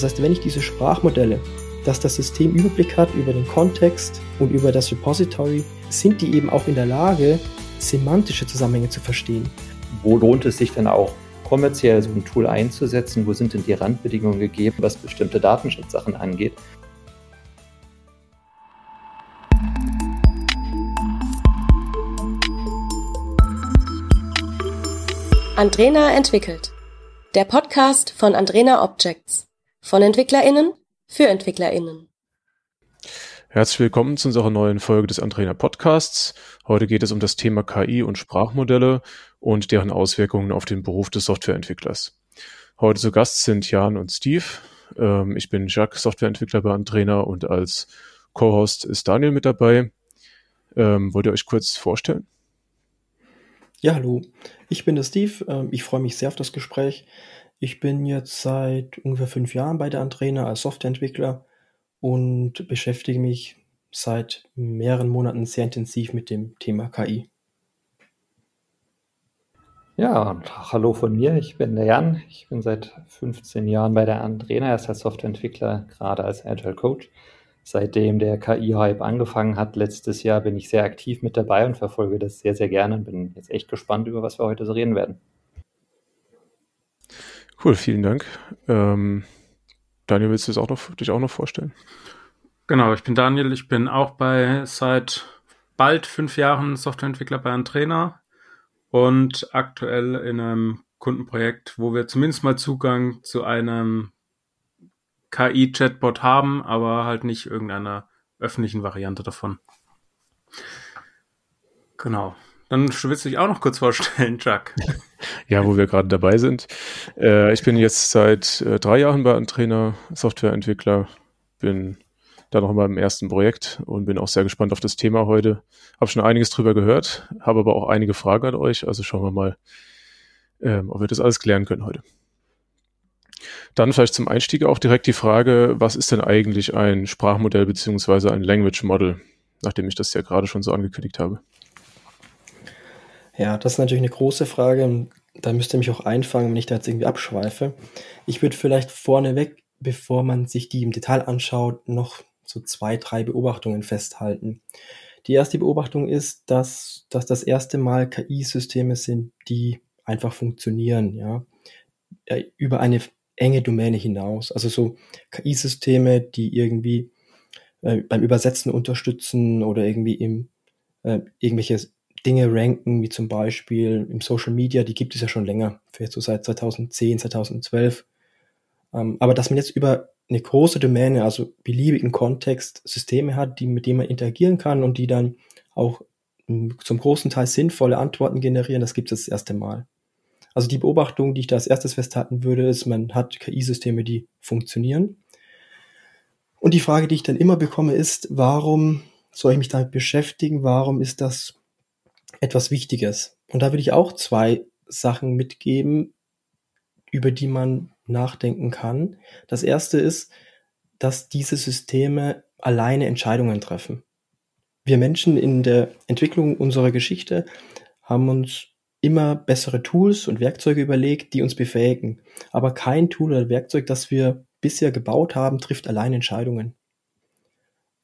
Das heißt, wenn ich diese Sprachmodelle, dass das System Überblick hat über den Kontext und über das Repository, sind die eben auch in der Lage, semantische Zusammenhänge zu verstehen. Wo lohnt es sich denn auch kommerziell so ein Tool einzusetzen? Wo sind denn die Randbedingungen gegeben, was bestimmte Datenschutzsachen angeht? Andrena entwickelt. Der Podcast von Andrena Objects. Von EntwicklerInnen für EntwicklerInnen. Herzlich willkommen zu unserer neuen Folge des Andrena Podcasts. Heute geht es um das Thema KI und Sprachmodelle und deren Auswirkungen auf den Beruf des Softwareentwicklers. Heute zu Gast sind Jan und Steve. Ähm, ich bin Jacques, Softwareentwickler bei Andrena und als Co-Host ist Daniel mit dabei. Ähm, wollt ihr euch kurz vorstellen? Ja, hallo. Ich bin der Steve. Ähm, ich freue mich sehr auf das Gespräch. Ich bin jetzt seit ungefähr fünf Jahren bei der Andrena als Softwareentwickler und beschäftige mich seit mehreren Monaten sehr intensiv mit dem Thema KI. Ja, hallo von mir. Ich bin der Jan. Ich bin seit 15 Jahren bei der Andrena, erst als Softwareentwickler, gerade als Agile Coach seitdem der KI-Hype angefangen hat letztes Jahr, bin ich sehr aktiv mit dabei und verfolge das sehr, sehr gerne und bin jetzt echt gespannt, über was wir heute so reden werden. Cool, vielen Dank. Ähm, Daniel, willst du auch noch, dich auch noch vorstellen? Genau, ich bin Daniel. Ich bin auch bei seit bald fünf Jahren Softwareentwickler bei einem Trainer und aktuell in einem Kundenprojekt, wo wir zumindest mal Zugang zu einem KI-Chatbot haben, aber halt nicht irgendeiner öffentlichen Variante davon. Genau. Dann willst du dich auch noch kurz vorstellen, Chuck. Ja, wo wir gerade dabei sind. Äh, ich bin jetzt seit äh, drei Jahren bei einem Trainer, Softwareentwickler, bin da noch mal im ersten Projekt und bin auch sehr gespannt auf das Thema heute. Habe schon einiges drüber gehört, habe aber auch einige Fragen an euch, also schauen wir mal, ähm, ob wir das alles klären können heute. Dann vielleicht zum Einstieg auch direkt die Frage, was ist denn eigentlich ein Sprachmodell beziehungsweise ein Language Model, nachdem ich das ja gerade schon so angekündigt habe? Ja, das ist natürlich eine große Frage. Da müsst ihr mich auch einfangen, wenn ich da jetzt irgendwie abschweife. Ich würde vielleicht vorneweg, bevor man sich die im Detail anschaut, noch so zwei, drei Beobachtungen festhalten. Die erste Beobachtung ist, dass, dass das erste Mal KI-Systeme sind, die einfach funktionieren, ja, über eine enge Domäne hinaus. Also so KI-Systeme, die irgendwie äh, beim Übersetzen unterstützen oder irgendwie im, äh, irgendwelche Dinge ranken, wie zum Beispiel im Social Media, die gibt es ja schon länger, vielleicht so seit 2010, 2012. Ähm, aber dass man jetzt über eine große Domäne, also beliebigen Kontext, Systeme hat, die, mit denen man interagieren kann und die dann auch hm, zum großen Teil sinnvolle Antworten generieren, das gibt es das erste Mal. Also die Beobachtung, die ich da als erstes festhalten würde, ist, man hat KI-Systeme, die funktionieren. Und die Frage, die ich dann immer bekomme, ist, warum soll ich mich damit beschäftigen? Warum ist das etwas Wichtiges? Und da würde ich auch zwei Sachen mitgeben, über die man nachdenken kann. Das erste ist, dass diese Systeme alleine Entscheidungen treffen. Wir Menschen in der Entwicklung unserer Geschichte haben uns immer bessere Tools und Werkzeuge überlegt, die uns befähigen. Aber kein Tool oder Werkzeug, das wir bisher gebaut haben, trifft allein Entscheidungen.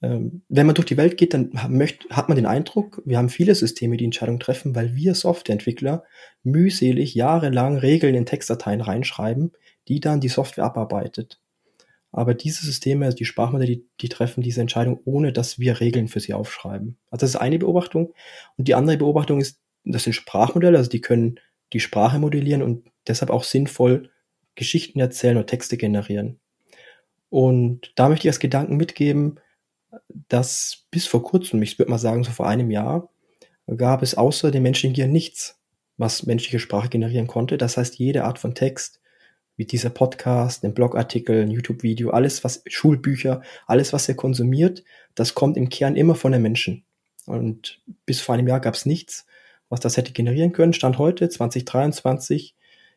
Ähm, wenn man durch die Welt geht, dann hat man den Eindruck, wir haben viele Systeme, die Entscheidungen treffen, weil wir Softwareentwickler mühselig jahrelang Regeln in Textdateien reinschreiben, die dann die Software abarbeitet. Aber diese Systeme, also die Sprachmodelle, die, die treffen diese Entscheidung, ohne dass wir Regeln für sie aufschreiben. Also das ist eine Beobachtung. Und die andere Beobachtung ist, das sind Sprachmodelle, also die können die Sprache modellieren und deshalb auch sinnvoll Geschichten erzählen oder Texte generieren. Und da möchte ich als Gedanken mitgeben, dass bis vor kurzem, ich würde mal sagen, so vor einem Jahr, gab es außer dem menschlichen Gehirn nichts, was menschliche Sprache generieren konnte. Das heißt, jede Art von Text, wie dieser Podcast, ein Blogartikel, ein YouTube-Video, alles, was Schulbücher, alles, was er konsumiert, das kommt im Kern immer von den Menschen. Und bis vor einem Jahr gab es nichts was das hätte generieren können. Stand heute, 2023,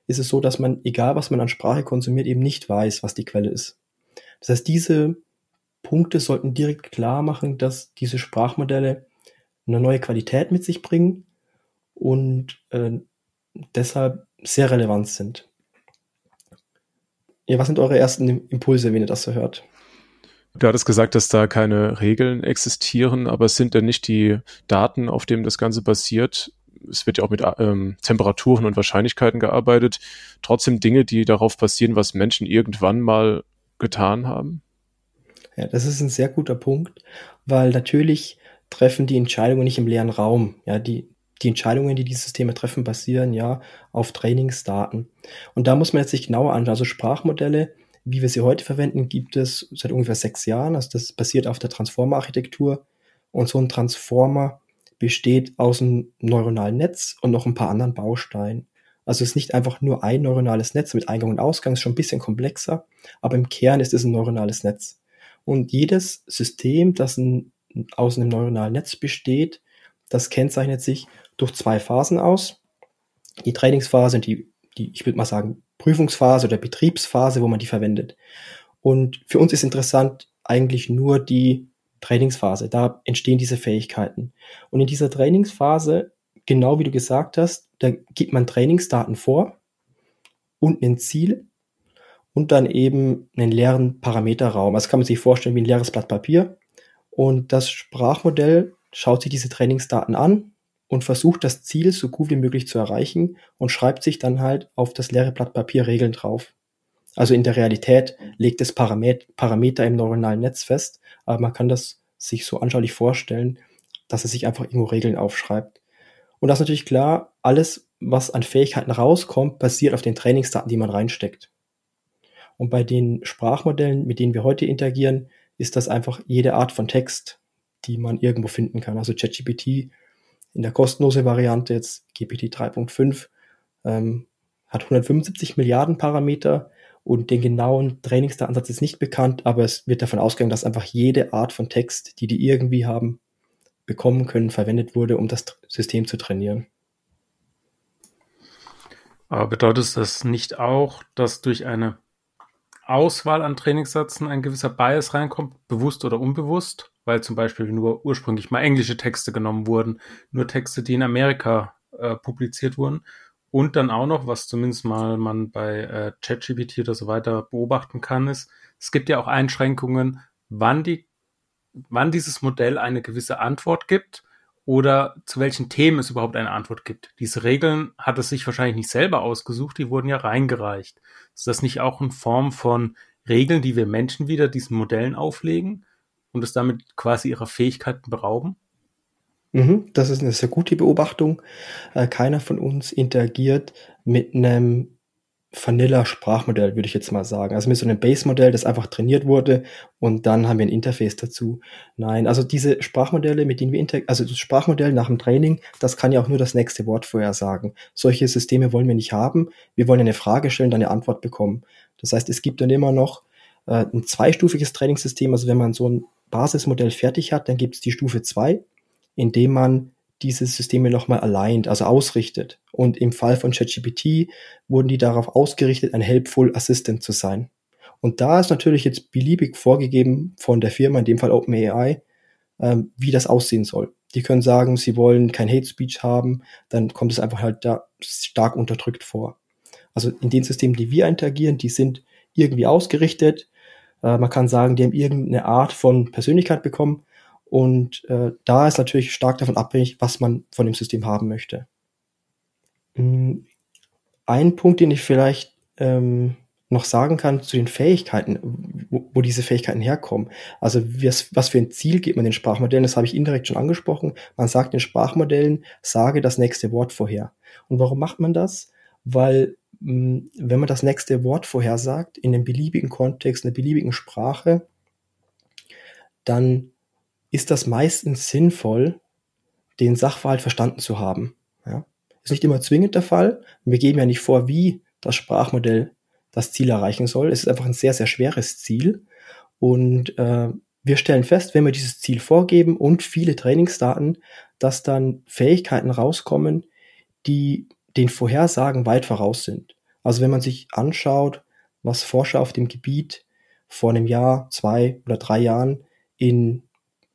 ist es so, dass man, egal was man an Sprache konsumiert, eben nicht weiß, was die Quelle ist. Das heißt, diese Punkte sollten direkt klar machen, dass diese Sprachmodelle eine neue Qualität mit sich bringen und äh, deshalb sehr relevant sind. Ja, was sind eure ersten Impulse, wenn ihr das so hört? Du hattest gesagt, dass da keine Regeln existieren, aber es sind denn nicht die Daten, auf denen das Ganze basiert? Es wird ja auch mit ähm, Temperaturen und Wahrscheinlichkeiten gearbeitet. Trotzdem Dinge, die darauf basieren, was Menschen irgendwann mal getan haben? Ja, das ist ein sehr guter Punkt, weil natürlich treffen die Entscheidungen nicht im leeren Raum. Ja, die, die Entscheidungen, die die Systeme treffen, basieren ja auf Trainingsdaten. Und da muss man jetzt sich genauer anschauen. Also Sprachmodelle, wie wir sie heute verwenden, gibt es seit ungefähr sechs Jahren. Also das basiert auf der Transformer-Architektur. Und so ein Transformer besteht aus einem neuronalen Netz und noch ein paar anderen Bausteinen. Also es ist nicht einfach nur ein neuronales Netz mit Eingang und Ausgang, ist schon ein bisschen komplexer, aber im Kern ist es ein neuronales Netz. Und jedes System, das ein, aus einem neuronalen Netz besteht, das kennzeichnet sich durch zwei Phasen aus. Die Trainingsphase und die, die, ich würde mal sagen, Prüfungsphase oder Betriebsphase, wo man die verwendet. Und für uns ist interessant eigentlich nur die Trainingsphase. Da entstehen diese Fähigkeiten. Und in dieser Trainingsphase, genau wie du gesagt hast, da gibt man Trainingsdaten vor und ein Ziel und dann eben einen leeren Parameterraum. Das kann man sich vorstellen wie ein leeres Blatt Papier. Und das Sprachmodell schaut sich diese Trainingsdaten an und versucht das Ziel so gut wie möglich zu erreichen und schreibt sich dann halt auf das leere Blatt Papier Regeln drauf. Also in der Realität legt es Parameter im neuronalen Netz fest, aber man kann das sich so anschaulich vorstellen, dass es sich einfach irgendwo Regeln aufschreibt. Und das ist natürlich klar, alles, was an Fähigkeiten rauskommt, basiert auf den Trainingsdaten, die man reinsteckt. Und bei den Sprachmodellen, mit denen wir heute interagieren, ist das einfach jede Art von Text, die man irgendwo finden kann. Also ChatGPT in der kostenlosen Variante, jetzt GPT 3.5, ähm, hat 175 Milliarden Parameter und den genauen Trainingsdatensatz ist nicht bekannt, aber es wird davon ausgegangen, dass einfach jede Art von Text, die die irgendwie haben, bekommen können, verwendet wurde, um das System zu trainieren. Aber bedeutet das nicht auch, dass durch eine Auswahl an Trainingssätzen ein gewisser Bias reinkommt, bewusst oder unbewusst? weil zum Beispiel nur ursprünglich mal englische Texte genommen wurden, nur Texte, die in Amerika äh, publiziert wurden. Und dann auch noch, was zumindest mal man bei äh, ChatGPT oder so weiter beobachten kann, ist, es gibt ja auch Einschränkungen, wann die, wann dieses Modell eine gewisse Antwort gibt oder zu welchen Themen es überhaupt eine Antwort gibt. Diese Regeln hat es sich wahrscheinlich nicht selber ausgesucht, die wurden ja reingereicht. Ist das nicht auch in Form von Regeln, die wir Menschen wieder diesen Modellen auflegen? und es damit quasi ihrer Fähigkeiten berauben? Mhm, das ist eine sehr gute Beobachtung. Äh, keiner von uns interagiert mit einem Vanilla-Sprachmodell, würde ich jetzt mal sagen. Also mit so einem Base-Modell, das einfach trainiert wurde und dann haben wir ein Interface dazu. Nein, also diese Sprachmodelle, mit denen wir interagieren, also das Sprachmodell nach dem Training, das kann ja auch nur das nächste Wort vorhersagen. Solche Systeme wollen wir nicht haben. Wir wollen eine Frage stellen, dann eine Antwort bekommen. Das heißt, es gibt dann immer noch äh, ein zweistufiges Trainingssystem. Also wenn man so ein Basismodell fertig hat, dann gibt es die Stufe 2, indem man diese Systeme nochmal aligned, also ausrichtet. Und im Fall von ChatGPT wurden die darauf ausgerichtet, ein Helpful Assistant zu sein. Und da ist natürlich jetzt beliebig vorgegeben von der Firma, in dem Fall OpenAI, ähm, wie das aussehen soll. Die können sagen, sie wollen kein Hate Speech haben, dann kommt es einfach halt da stark unterdrückt vor. Also in den Systemen, die wir interagieren, die sind irgendwie ausgerichtet, äh, man kann sagen, die haben irgendeine Art von Persönlichkeit bekommen. Und äh, da ist natürlich stark davon abhängig, was man von dem System haben möchte. Mm, ein Punkt, den ich vielleicht ähm, noch sagen kann zu den Fähigkeiten, wo, wo diese Fähigkeiten herkommen. Also was, was für ein Ziel gibt man den Sprachmodellen, das habe ich indirekt schon angesprochen. Man sagt den Sprachmodellen, sage das nächste Wort vorher. Und warum macht man das? Weil hm, wenn man das nächste Wort vorhersagt, in einem beliebigen Kontext, in einer beliebigen Sprache, dann ist das meistens sinnvoll, den Sachverhalt verstanden zu haben. Ja? Ist nicht immer zwingend der Fall. Wir geben ja nicht vor, wie das Sprachmodell das Ziel erreichen soll. Es ist einfach ein sehr, sehr schweres Ziel. Und äh, wir stellen fest, wenn wir dieses Ziel vorgeben und viele Trainingsdaten, dass dann Fähigkeiten rauskommen, die den Vorhersagen weit voraus sind. Also wenn man sich anschaut, was Forscher auf dem Gebiet vor einem Jahr, zwei oder drei Jahren in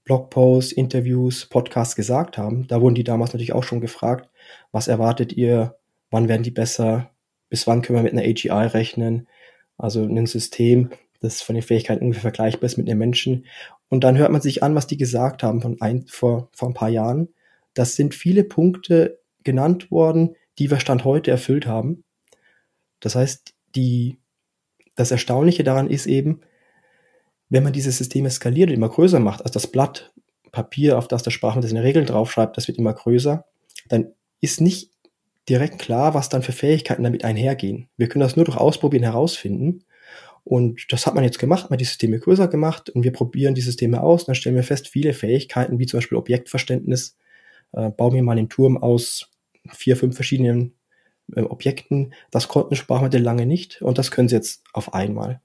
Blogposts, Interviews, Podcasts gesagt haben, da wurden die damals natürlich auch schon gefragt, was erwartet ihr, wann werden die besser, bis wann können wir mit einer AGI rechnen Also ein System, das von den Fähigkeiten ungefähr vergleichbar ist mit einem Menschen. Und dann hört man sich an, was die gesagt haben von ein, vor, vor ein paar Jahren. Das sind viele Punkte genannt worden, die wir Stand heute erfüllt haben. Das heißt, die, das Erstaunliche daran ist eben, wenn man diese Systeme skaliert und immer größer macht, also das Blatt Papier, auf das der Sprachmodell seine Regeln draufschreibt, das wird immer größer, dann ist nicht direkt klar, was dann für Fähigkeiten damit einhergehen. Wir können das nur durch Ausprobieren herausfinden. Und das hat man jetzt gemacht, man hat die Systeme größer gemacht und wir probieren die Systeme aus und dann stellen wir fest, viele Fähigkeiten, wie zum Beispiel Objektverständnis, äh, bauen wir mal einen Turm aus vier, fünf verschiedenen äh, Objekten. Das konnten Sprachmodelle lange nicht und das können sie jetzt auf einmal.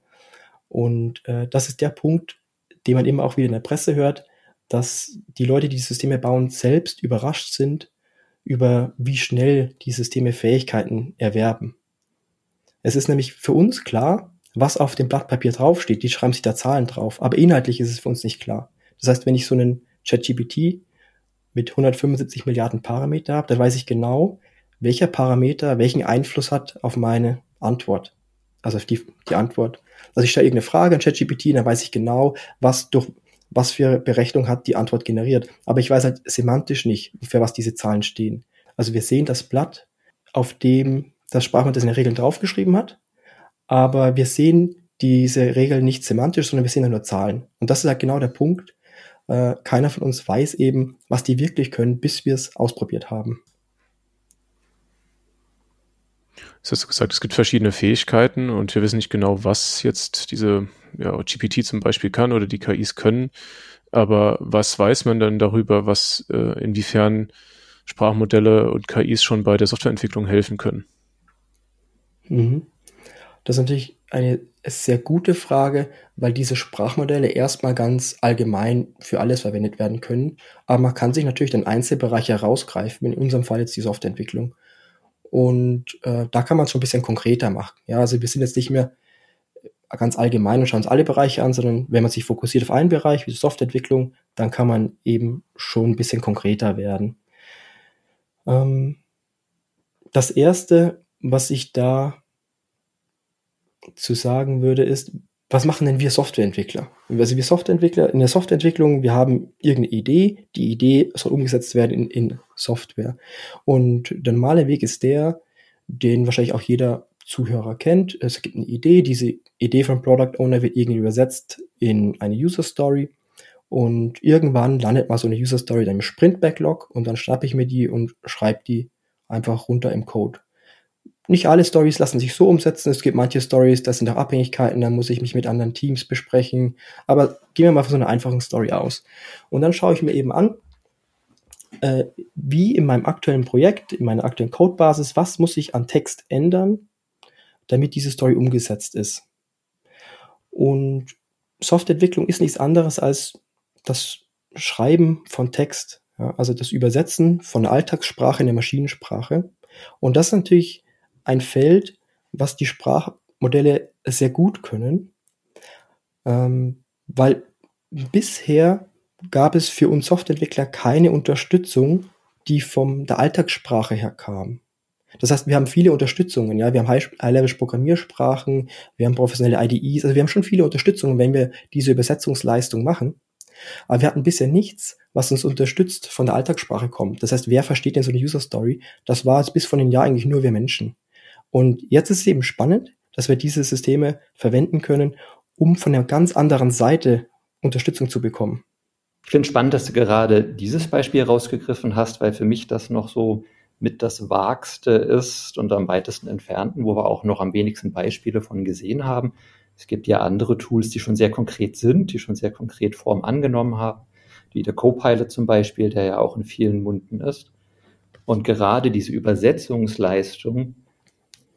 Und äh, das ist der Punkt, den man immer auch wieder in der Presse hört, dass die Leute, die die Systeme bauen, selbst überrascht sind über wie schnell die Systeme Fähigkeiten erwerben. Es ist nämlich für uns klar, was auf dem Blatt Papier draufsteht. Die schreiben sich da Zahlen drauf, aber inhaltlich ist es für uns nicht klar. Das heißt, wenn ich so einen ChatGPT mit 175 Milliarden Parameter habe, dann weiß ich genau, welcher Parameter welchen Einfluss hat auf meine Antwort. Also auf die, die Antwort. Also ich stelle irgendeine Frage an ChatGPT, dann weiß ich genau, was durch was für Berechnung hat die Antwort generiert. Aber ich weiß halt semantisch nicht, für was diese Zahlen stehen. Also wir sehen das Blatt, auf dem das Sprachmodell seine Regeln draufgeschrieben hat, aber wir sehen diese Regeln nicht semantisch, sondern wir sehen da nur Zahlen. Und das ist halt genau der Punkt. Äh, keiner von uns weiß eben, was die wirklich können, bis wir es ausprobiert haben. Das hast du gesagt, es gibt verschiedene Fähigkeiten und wir wissen nicht genau, was jetzt diese ja, GPT zum Beispiel kann oder die KIs können. Aber was weiß man dann darüber, was äh, inwiefern Sprachmodelle und KIs schon bei der Softwareentwicklung helfen können? Mhm. Das ist natürlich eine sehr gute Frage, weil diese Sprachmodelle erstmal ganz allgemein für alles verwendet werden können. Aber man kann sich natürlich den Einzelbereich herausgreifen, in unserem Fall jetzt die Softwareentwicklung. Und äh, da kann man es schon ein bisschen konkreter machen. Ja, also wir sind jetzt nicht mehr ganz allgemein und schauen uns alle Bereiche an, sondern wenn man sich fokussiert auf einen Bereich, wie Softwareentwicklung, dann kann man eben schon ein bisschen konkreter werden. Ähm, das erste, was ich da zu sagen würde, ist, was machen denn wir Softwareentwickler? Also wir Softwareentwickler, in der Softwareentwicklung, wir haben irgendeine Idee, die Idee soll umgesetzt werden in, in Software. Und der normale Weg ist der, den wahrscheinlich auch jeder Zuhörer kennt. Es gibt eine Idee, diese Idee vom Product Owner wird irgendwie übersetzt in eine User Story und irgendwann landet mal so eine User Story dann im Sprint Backlog und dann schnappe ich mir die und schreibe die einfach runter im Code. Nicht alle Stories lassen sich so umsetzen. Es gibt manche Stories, das sind auch Abhängigkeiten, da muss ich mich mit anderen Teams besprechen. Aber gehen wir mal von so einer einfachen Story aus. Und dann schaue ich mir eben an, äh, wie in meinem aktuellen Projekt, in meiner aktuellen Codebasis, was muss ich an Text ändern, damit diese Story umgesetzt ist. Und Softwareentwicklung ist nichts anderes als das Schreiben von Text, ja, also das Übersetzen von Alltagssprache in der Maschinensprache. Und das ist natürlich ein Feld, was die Sprachmodelle sehr gut können, ähm, weil bisher gab es für uns Softwareentwickler keine Unterstützung, die von der Alltagssprache her kam. Das heißt, wir haben viele Unterstützungen, ja, wir haben High-Level-Programmiersprachen, wir haben professionelle IDEs, also wir haben schon viele Unterstützungen, wenn wir diese Übersetzungsleistung machen. Aber wir hatten bisher nichts, was uns unterstützt von der Alltagssprache kommt. Das heißt, wer versteht denn so eine User Story? Das war jetzt bis vor einem Jahr eigentlich nur wir Menschen. Und jetzt ist es eben spannend, dass wir diese Systeme verwenden können, um von einer ganz anderen Seite Unterstützung zu bekommen. Ich finde spannend, dass du gerade dieses Beispiel rausgegriffen hast, weil für mich das noch so mit das Wagste ist und am weitesten entfernten, wo wir auch noch am wenigsten Beispiele von gesehen haben. Es gibt ja andere Tools, die schon sehr konkret sind, die schon sehr konkret Form angenommen haben, wie der Copilot zum Beispiel, der ja auch in vielen Munden ist. Und gerade diese Übersetzungsleistung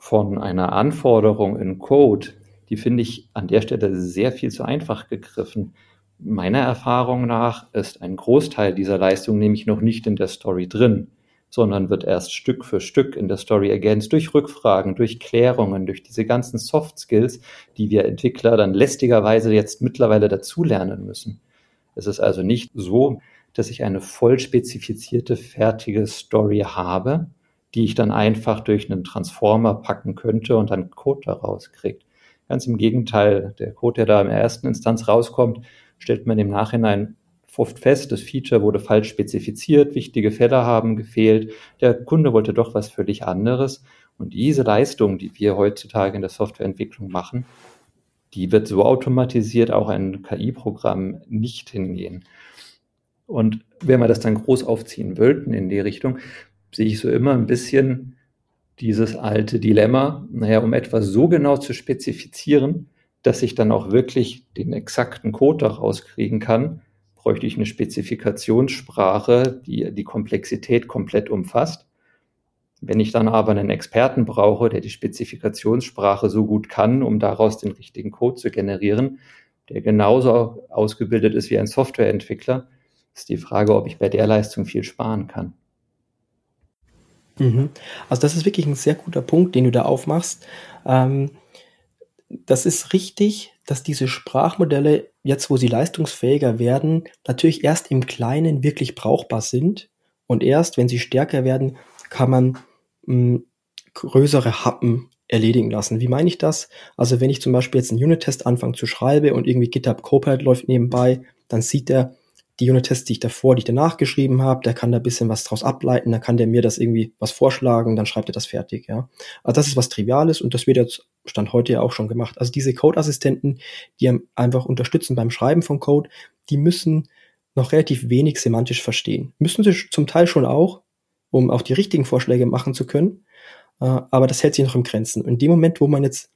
von einer Anforderung in Code, die finde ich an der Stelle sehr viel zu einfach gegriffen. Meiner Erfahrung nach ist ein Großteil dieser Leistung nämlich noch nicht in der Story drin, sondern wird erst Stück für Stück in der Story ergänzt durch Rückfragen, durch Klärungen, durch diese ganzen Soft Skills, die wir Entwickler dann lästigerweise jetzt mittlerweile dazulernen müssen. Es ist also nicht so, dass ich eine voll spezifizierte, fertige Story habe, die ich dann einfach durch einen Transformer packen könnte und dann Code daraus kriegt. Ganz im Gegenteil, der Code, der da in der ersten Instanz rauskommt, stellt man im Nachhinein oft fest, das Feature wurde falsch spezifiziert, wichtige Fälle haben gefehlt, der Kunde wollte doch was völlig anderes. Und diese Leistung, die wir heutzutage in der Softwareentwicklung machen, die wird so automatisiert auch ein KI-Programm nicht hingehen. Und wenn wir das dann groß aufziehen wollten in die Richtung, sehe ich so immer ein bisschen dieses alte Dilemma, naja, um etwas so genau zu spezifizieren, dass ich dann auch wirklich den exakten Code daraus kriegen kann, bräuchte ich eine Spezifikationssprache, die die Komplexität komplett umfasst. Wenn ich dann aber einen Experten brauche, der die Spezifikationssprache so gut kann, um daraus den richtigen Code zu generieren, der genauso ausgebildet ist wie ein Softwareentwickler, ist die Frage, ob ich bei der Leistung viel sparen kann. Mhm. Also das ist wirklich ein sehr guter Punkt, den du da aufmachst. Ähm, das ist richtig, dass diese Sprachmodelle, jetzt wo sie leistungsfähiger werden, natürlich erst im Kleinen wirklich brauchbar sind. Und erst, wenn sie stärker werden, kann man mh, größere Happen erledigen lassen. Wie meine ich das? Also wenn ich zum Beispiel jetzt einen Unit-Test anfange zu schreiben und irgendwie GitHub Copilot läuft nebenbei, dann sieht er die Unit-Tests, die ich davor, die ich danach geschrieben habe, der kann da ein bisschen was draus ableiten, dann kann der mir das irgendwie was vorschlagen, dann schreibt er das fertig, ja. Also das ist was Triviales und das wird jetzt Stand heute ja auch schon gemacht. Also diese Code-Assistenten, die einfach unterstützen beim Schreiben von Code, die müssen noch relativ wenig semantisch verstehen. Müssen sie zum Teil schon auch, um auch die richtigen Vorschläge machen zu können. Äh, aber das hält sich noch im Grenzen. In dem Moment, wo man jetzt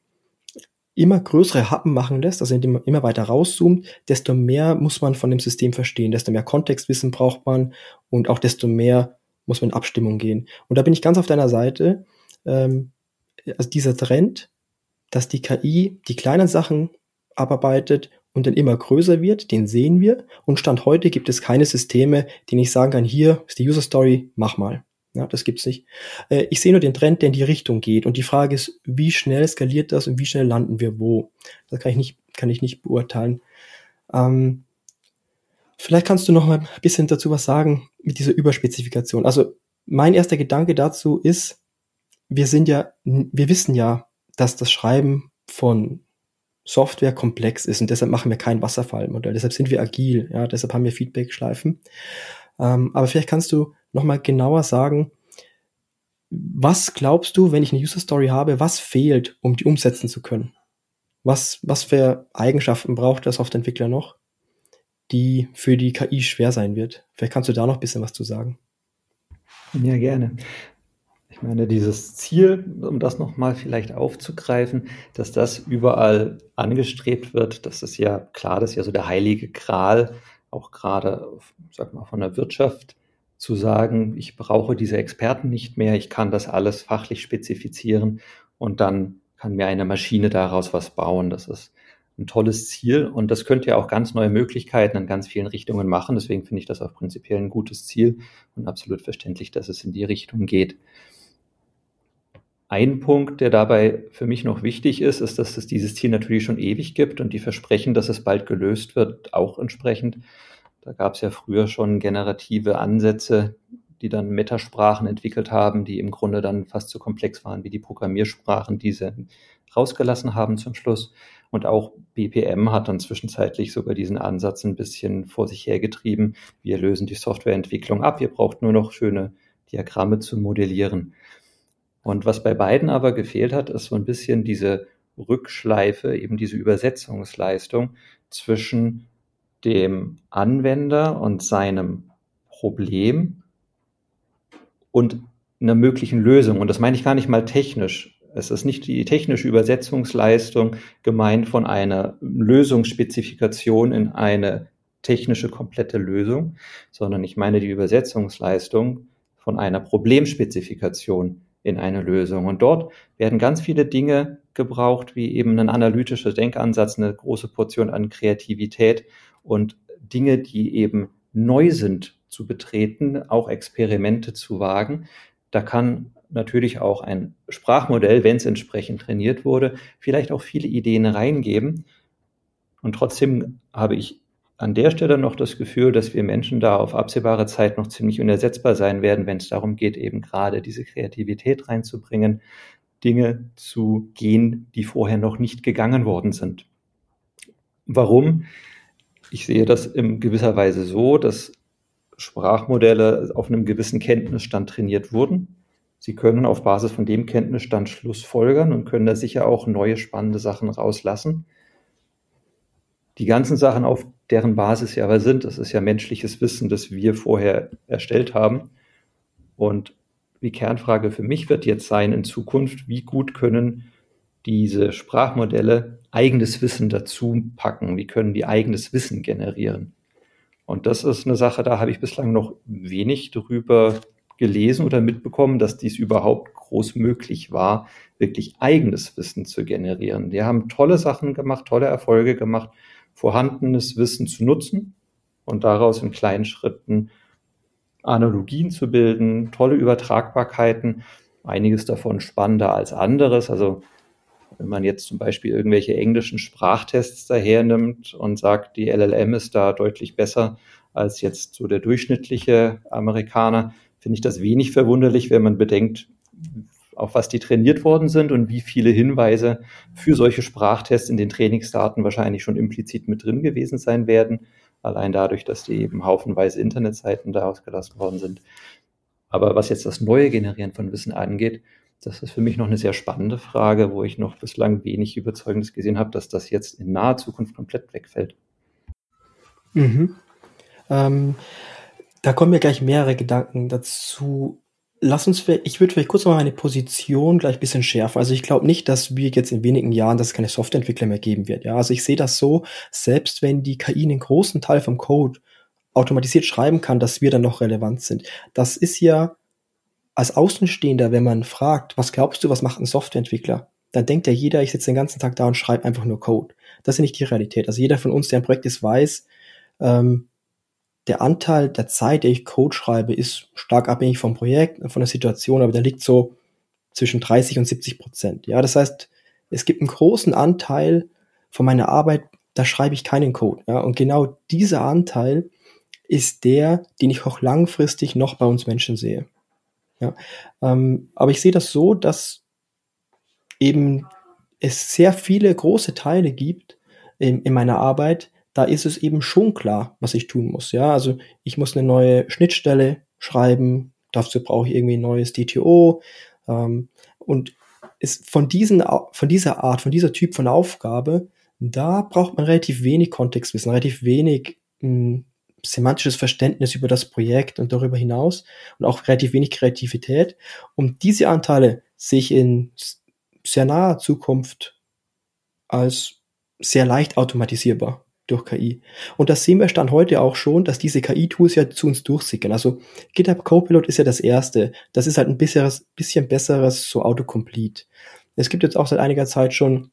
immer größere Happen machen lässt, also indem man immer weiter rauszoomt, desto mehr muss man von dem System verstehen, desto mehr Kontextwissen braucht man und auch desto mehr muss man in Abstimmung gehen. Und da bin ich ganz auf deiner Seite. Ähm, also dieser Trend, dass die KI die kleinen Sachen abarbeitet und dann immer größer wird, den sehen wir. Und Stand heute gibt es keine Systeme, denen ich sagen kann, hier ist die User Story, mach mal. Ja, das gibt's nicht. Äh, ich sehe nur den Trend, der in die Richtung geht. Und die Frage ist, wie schnell skaliert das und wie schnell landen wir wo? Das kann ich nicht, kann ich nicht beurteilen. Ähm, vielleicht kannst du noch mal ein bisschen dazu was sagen mit dieser Überspezifikation. Also mein erster Gedanke dazu ist, wir sind ja, wir wissen ja, dass das Schreiben von Software komplex ist und deshalb machen wir kein Wasserfallmodell. Deshalb sind wir agil, ja, deshalb haben wir Feedback-Schleifen. Ähm, aber vielleicht kannst du nochmal genauer sagen, was glaubst du, wenn ich eine User Story habe, was fehlt, um die umsetzen zu können? Was, was für Eigenschaften braucht der Softwareentwickler noch, die für die KI schwer sein wird? Vielleicht kannst du da noch ein bisschen was zu sagen. Ja, gerne. Ich meine, dieses Ziel, um das nochmal vielleicht aufzugreifen, dass das überall angestrebt wird, das ist ja klar, das ist ja so der heilige Gral, auch gerade, sag mal, von der Wirtschaft zu sagen, ich brauche diese Experten nicht mehr, ich kann das alles fachlich spezifizieren und dann kann mir eine Maschine daraus was bauen. Das ist ein tolles Ziel und das könnte ja auch ganz neue Möglichkeiten in ganz vielen Richtungen machen. Deswegen finde ich das auch prinzipiell ein gutes Ziel und absolut verständlich, dass es in die Richtung geht. Ein Punkt, der dabei für mich noch wichtig ist, ist, dass es dieses Ziel natürlich schon ewig gibt und die Versprechen, dass es bald gelöst wird, auch entsprechend. Da gab es ja früher schon generative Ansätze, die dann Metasprachen entwickelt haben, die im Grunde dann fast so komplex waren wie die Programmiersprachen, die sie rausgelassen haben zum Schluss. Und auch BPM hat dann zwischenzeitlich sogar diesen Ansatz ein bisschen vor sich hergetrieben. Wir lösen die Softwareentwicklung ab. Ihr braucht nur noch schöne Diagramme zu modellieren. Und was bei beiden aber gefehlt hat, ist so ein bisschen diese Rückschleife, eben diese Übersetzungsleistung zwischen dem Anwender und seinem Problem und einer möglichen Lösung. Und das meine ich gar nicht mal technisch. Es ist nicht die technische Übersetzungsleistung gemeint von einer Lösungsspezifikation in eine technische komplette Lösung, sondern ich meine die Übersetzungsleistung von einer Problemspezifikation in eine Lösung. Und dort werden ganz viele Dinge gebraucht, wie eben ein analytischer Denkansatz, eine große Portion an Kreativität und Dinge, die eben neu sind zu betreten, auch Experimente zu wagen. Da kann natürlich auch ein Sprachmodell, wenn es entsprechend trainiert wurde, vielleicht auch viele Ideen reingeben. Und trotzdem habe ich an der Stelle noch das Gefühl, dass wir Menschen da auf absehbare Zeit noch ziemlich unersetzbar sein werden, wenn es darum geht, eben gerade diese Kreativität reinzubringen. Dinge zu gehen, die vorher noch nicht gegangen worden sind. Warum? Ich sehe das in gewisser Weise so, dass Sprachmodelle auf einem gewissen Kenntnisstand trainiert wurden. Sie können auf Basis von dem Kenntnisstand Schlussfolgern und können da sicher auch neue spannende Sachen rauslassen. Die ganzen Sachen, auf deren Basis sie aber sind, das ist ja menschliches Wissen, das wir vorher erstellt haben. Und die Kernfrage für mich wird jetzt sein in Zukunft, wie gut können diese Sprachmodelle eigenes Wissen dazu packen? Wie können die eigenes Wissen generieren? Und das ist eine Sache, da habe ich bislang noch wenig darüber gelesen oder mitbekommen, dass dies überhaupt groß möglich war, wirklich eigenes Wissen zu generieren. Die haben tolle Sachen gemacht, tolle Erfolge gemacht, vorhandenes Wissen zu nutzen und daraus in kleinen Schritten Analogien zu bilden, tolle Übertragbarkeiten, einiges davon spannender als anderes. Also wenn man jetzt zum Beispiel irgendwelche englischen Sprachtests dahernimmt und sagt, die LLM ist da deutlich besser als jetzt so der durchschnittliche Amerikaner, finde ich das wenig verwunderlich, wenn man bedenkt, auf was die trainiert worden sind und wie viele Hinweise für solche Sprachtests in den Trainingsdaten wahrscheinlich schon implizit mit drin gewesen sein werden. Allein dadurch, dass die eben haufenweise Internetseiten da ausgelassen worden sind. Aber was jetzt das neue Generieren von Wissen angeht, das ist für mich noch eine sehr spannende Frage, wo ich noch bislang wenig Überzeugendes gesehen habe, dass das jetzt in naher Zukunft komplett wegfällt. Mhm. Ähm, da kommen mir gleich mehrere Gedanken dazu. Lass uns, ich würde vielleicht kurz noch meine Position gleich ein bisschen schärfen. Also ich glaube nicht, dass wir jetzt in wenigen Jahren, dass es keine Softwareentwickler mehr geben wird. Ja, also ich sehe das so, selbst wenn die KI einen großen Teil vom Code automatisiert schreiben kann, dass wir dann noch relevant sind. Das ist ja als Außenstehender, wenn man fragt, was glaubst du, was macht ein Softwareentwickler? Dann denkt ja jeder, ich sitze den ganzen Tag da und schreibe einfach nur Code. Das ist ja nicht die Realität. Also jeder von uns, der ein Projekt ist, weiß, ähm, der Anteil der Zeit, der ich Code schreibe, ist stark abhängig vom Projekt, von der Situation, aber der liegt so zwischen 30 und 70 Prozent. Ja, das heißt, es gibt einen großen Anteil von meiner Arbeit, da schreibe ich keinen Code. Ja, und genau dieser Anteil ist der, den ich auch langfristig noch bei uns Menschen sehe. Ja, ähm, aber ich sehe das so, dass eben es sehr viele große Teile gibt in, in meiner Arbeit, da ist es eben schon klar, was ich tun muss. Ja, also ich muss eine neue Schnittstelle schreiben, dazu brauche ich irgendwie ein neues DTO. Ähm, und ist von, diesen, von dieser Art, von dieser Typ von Aufgabe, da braucht man relativ wenig Kontextwissen, relativ wenig mh, hm, semantisches Verständnis über das Projekt und darüber hinaus und auch relativ wenig Kreativität. Und diese Anteile sehe ich in sehr naher Zukunft als sehr leicht automatisierbar durch KI. Und das sehen wir Stand heute auch schon, dass diese KI-Tools ja zu uns durchsickern. Also GitHub Copilot ist ja das erste. Das ist halt ein bisschen besseres so Autocomplete. Es gibt jetzt auch seit einiger Zeit schon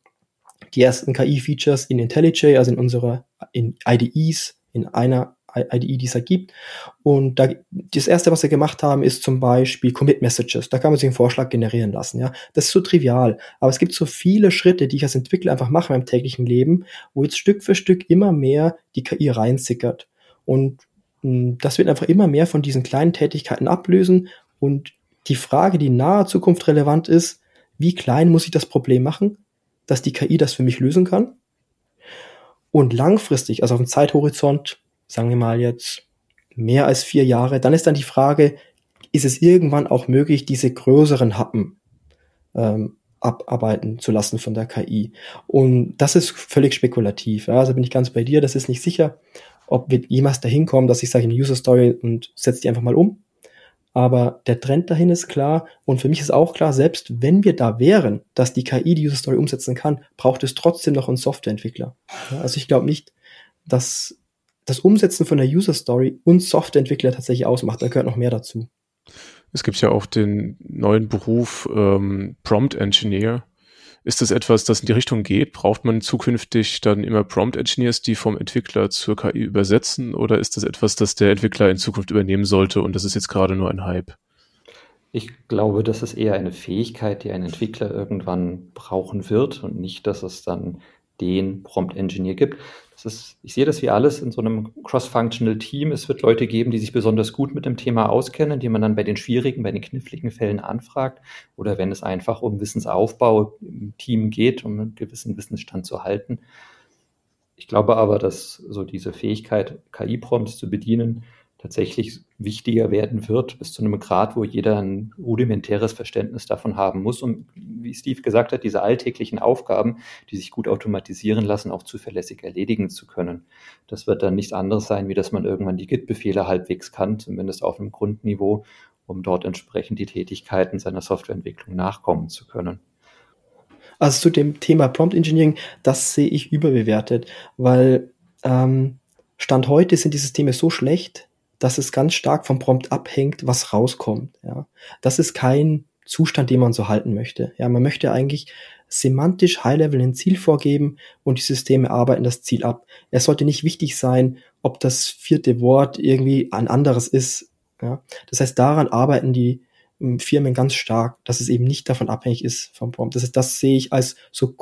die ersten KI-Features in IntelliJ, also in unserer in IDEs, in einer IDE, die es gibt. Und da, das erste, was wir gemacht haben, ist zum Beispiel Commit Messages. Da kann man sich einen Vorschlag generieren lassen, ja. Das ist so trivial. Aber es gibt so viele Schritte, die ich als Entwickler einfach mache im täglichen Leben, wo jetzt Stück für Stück immer mehr die KI reinsickert. Und hm, das wird einfach immer mehr von diesen kleinen Tätigkeiten ablösen. Und die Frage, die in naher Zukunft relevant ist, wie klein muss ich das Problem machen, dass die KI das für mich lösen kann? Und langfristig, also auf dem Zeithorizont sagen wir mal jetzt mehr als vier Jahre, dann ist dann die Frage, ist es irgendwann auch möglich, diese größeren Happen ähm, abarbeiten zu lassen von der KI. Und das ist völlig spekulativ. Ja? Also bin ich ganz bei dir, das ist nicht sicher, ob wir jemals dahin kommen, dass ich sage eine User Story und setze die einfach mal um. Aber der Trend dahin ist klar und für mich ist auch klar, selbst wenn wir da wären, dass die KI die User Story umsetzen kann, braucht es trotzdem noch einen Softwareentwickler. Ja, also ich glaube nicht, dass das Umsetzen von der User Story und Softwareentwickler tatsächlich ausmacht. Da gehört noch mehr dazu. Es gibt ja auch den neuen Beruf ähm, Prompt Engineer. Ist das etwas, das in die Richtung geht? Braucht man zukünftig dann immer Prompt Engineers, die vom Entwickler zur KI übersetzen? Oder ist das etwas, das der Entwickler in Zukunft übernehmen sollte und das ist jetzt gerade nur ein Hype? Ich glaube, das ist eher eine Fähigkeit, die ein Entwickler irgendwann brauchen wird und nicht, dass es dann den Prompt Engineer gibt. Das ist, ich sehe das wie alles in so einem cross-functional Team. Es wird Leute geben, die sich besonders gut mit dem Thema auskennen, die man dann bei den schwierigen, bei den kniffligen Fällen anfragt. Oder wenn es einfach um Wissensaufbau im Team geht, um einen gewissen Wissensstand zu halten. Ich glaube aber, dass so diese Fähigkeit, KI-Prompts zu bedienen, tatsächlich wichtiger werden wird, bis zu einem Grad, wo jeder ein rudimentäres Verständnis davon haben muss, um, wie Steve gesagt hat, diese alltäglichen Aufgaben, die sich gut automatisieren lassen, auch zuverlässig erledigen zu können. Das wird dann nichts anderes sein, wie dass man irgendwann die Git-Befehle halbwegs kann, zumindest auf einem Grundniveau, um dort entsprechend die Tätigkeiten seiner Softwareentwicklung nachkommen zu können. Also zu dem Thema Prompt Engineering, das sehe ich überbewertet, weil ähm, Stand heute sind die Systeme so schlecht, dass es ganz stark vom Prompt abhängt, was rauskommt. Ja. Das ist kein Zustand, den man so halten möchte. Ja, man möchte eigentlich semantisch High-Level ein Ziel vorgeben und die Systeme arbeiten das Ziel ab. Es sollte nicht wichtig sein, ob das vierte Wort irgendwie ein anderes ist. Ja. Das heißt, daran arbeiten die ähm, Firmen ganz stark, dass es eben nicht davon abhängig ist vom Prompt. Das heißt, das sehe ich als so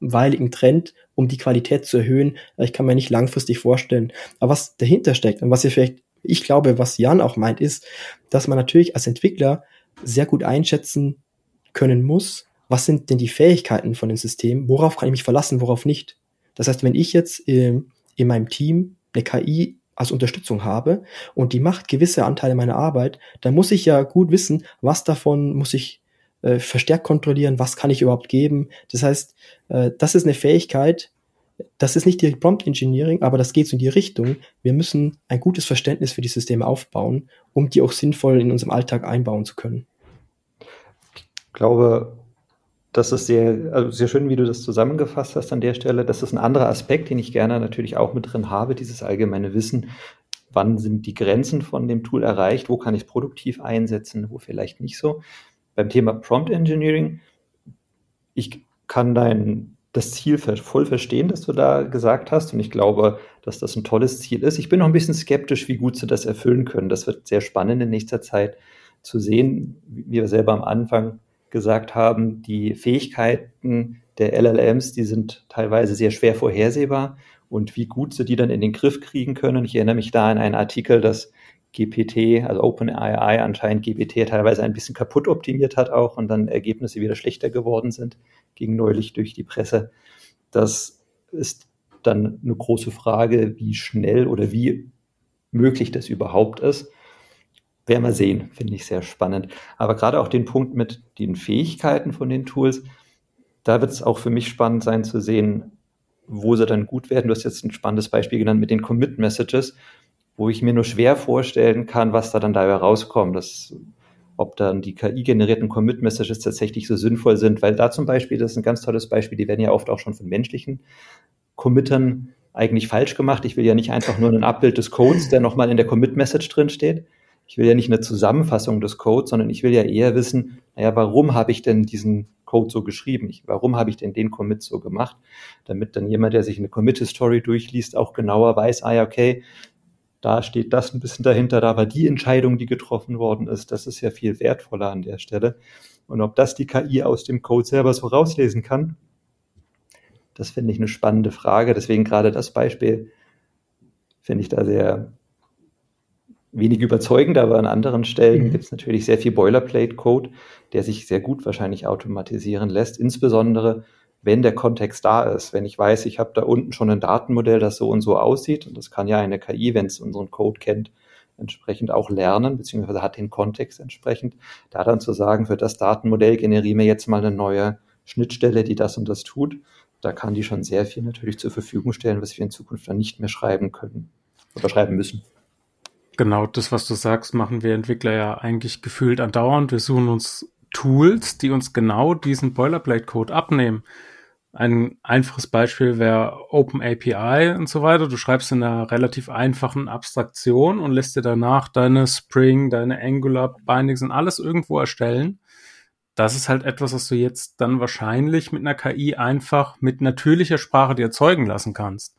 kurzweiligen Trend um die Qualität zu erhöhen. Ich kann mir nicht langfristig vorstellen. Aber was dahinter steckt und was ihr vielleicht, ich glaube, was Jan auch meint, ist, dass man natürlich als Entwickler sehr gut einschätzen können muss, was sind denn die Fähigkeiten von dem System, worauf kann ich mich verlassen, worauf nicht. Das heißt, wenn ich jetzt in, in meinem Team eine KI als Unterstützung habe und die macht gewisse Anteile meiner Arbeit, dann muss ich ja gut wissen, was davon muss ich äh, verstärkt kontrollieren, was kann ich überhaupt geben. Das heißt, äh, das ist eine Fähigkeit, das ist nicht direkt Prompt Engineering, aber das geht so in die Richtung. Wir müssen ein gutes Verständnis für die Systeme aufbauen, um die auch sinnvoll in unserem Alltag einbauen zu können. Ich glaube, das ist sehr, also sehr schön, wie du das zusammengefasst hast an der Stelle. Das ist ein anderer Aspekt, den ich gerne natürlich auch mit drin habe, dieses allgemeine Wissen. Wann sind die Grenzen von dem Tool erreicht? Wo kann ich es produktiv einsetzen? Wo vielleicht nicht so? Beim Thema Prompt Engineering, ich kann dein das Ziel voll verstehen, das du da gesagt hast. Und ich glaube, dass das ein tolles Ziel ist. Ich bin noch ein bisschen skeptisch, wie gut sie das erfüllen können. Das wird sehr spannend in nächster Zeit zu sehen. Wie wir selber am Anfang gesagt haben, die Fähigkeiten der LLMs, die sind teilweise sehr schwer vorhersehbar. Und wie gut sie die dann in den Griff kriegen können. Ich erinnere mich da an einen Artikel, dass GPT, also OpenAI anscheinend GPT teilweise ein bisschen kaputt optimiert hat auch und dann Ergebnisse wieder schlechter geworden sind, ging neulich durch die Presse. Das ist dann eine große Frage, wie schnell oder wie möglich das überhaupt ist. Werden wir sehen, finde ich sehr spannend. Aber gerade auch den Punkt mit den Fähigkeiten von den Tools, da wird es auch für mich spannend sein zu sehen, wo sie dann gut werden. Du hast jetzt ein spannendes Beispiel genannt mit den Commit Messages wo ich mir nur schwer vorstellen kann, was da dann dabei rauskommt. Das, ob dann die KI-generierten Commit-Messages tatsächlich so sinnvoll sind, weil da zum Beispiel, das ist ein ganz tolles Beispiel, die werden ja oft auch schon von menschlichen Committern eigentlich falsch gemacht. Ich will ja nicht einfach nur ein Abbild des Codes, der nochmal in der Commit-Message drin steht. Ich will ja nicht eine Zusammenfassung des Codes, sondern ich will ja eher wissen, naja, warum habe ich denn diesen Code so geschrieben? Warum habe ich denn den Commit so gemacht? Damit dann jemand, der sich eine Commit-History durchliest, auch genauer weiß, ah ja, okay, da steht das ein bisschen dahinter, da war die Entscheidung, die getroffen worden ist, das ist ja viel wertvoller an der Stelle. Und ob das die KI aus dem Code selber so rauslesen kann, das finde ich eine spannende Frage. Deswegen gerade das Beispiel finde ich da sehr wenig überzeugend, aber an anderen Stellen mhm. gibt es natürlich sehr viel Boilerplate-Code, der sich sehr gut wahrscheinlich automatisieren lässt, insbesondere wenn der Kontext da ist, wenn ich weiß, ich habe da unten schon ein Datenmodell, das so und so aussieht, und das kann ja eine KI, wenn es unseren Code kennt, entsprechend auch lernen, beziehungsweise hat den Kontext entsprechend, da dann zu sagen, für das Datenmodell generiere mir jetzt mal eine neue Schnittstelle, die das und das tut, da kann die schon sehr viel natürlich zur Verfügung stellen, was wir in Zukunft dann nicht mehr schreiben können oder schreiben müssen. Genau, das, was du sagst, machen wir Entwickler ja eigentlich gefühlt andauernd. Wir suchen uns Tools, die uns genau diesen Boilerplate-Code abnehmen. Ein einfaches Beispiel wäre OpenAPI und so weiter. Du schreibst in einer relativ einfachen Abstraktion und lässt dir danach deine Spring, deine Angular Bindings und alles irgendwo erstellen. Das ist halt etwas, was du jetzt dann wahrscheinlich mit einer KI einfach mit natürlicher Sprache dir erzeugen lassen kannst.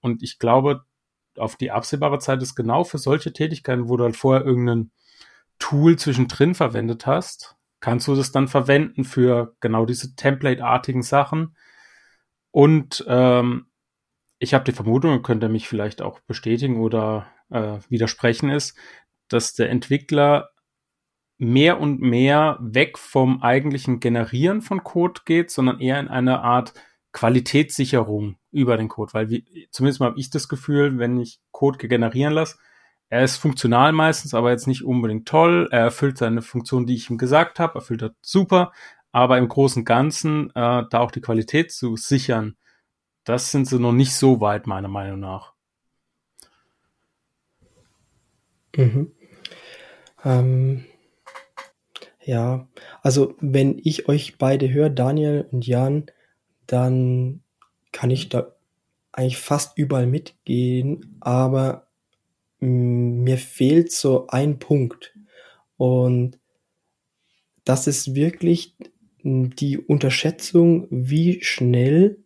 Und ich glaube, auf die absehbare Zeit ist genau für solche Tätigkeiten, wo du halt vorher irgendein Tool zwischendrin verwendet hast, kannst du das dann verwenden für genau diese Template-artigen Sachen. Und ähm, ich habe die Vermutung, könnt ihr mich vielleicht auch bestätigen oder äh, widersprechen, ist, dass der Entwickler mehr und mehr weg vom eigentlichen Generieren von Code geht, sondern eher in eine Art Qualitätssicherung über den Code. Weil wie, zumindest mal habe ich das Gefühl, wenn ich Code generieren lasse, er ist funktional meistens, aber jetzt nicht unbedingt toll. Er erfüllt seine Funktion, die ich ihm gesagt habe, erfüllt er super. Aber im Großen und Ganzen, äh, da auch die Qualität zu sichern, das sind sie noch nicht so weit, meiner Meinung nach. Mhm. Ähm, ja, also wenn ich euch beide höre, Daniel und Jan, dann kann ich da eigentlich fast überall mitgehen, aber mir fehlt so ein Punkt. Und das ist wirklich die Unterschätzung, wie schnell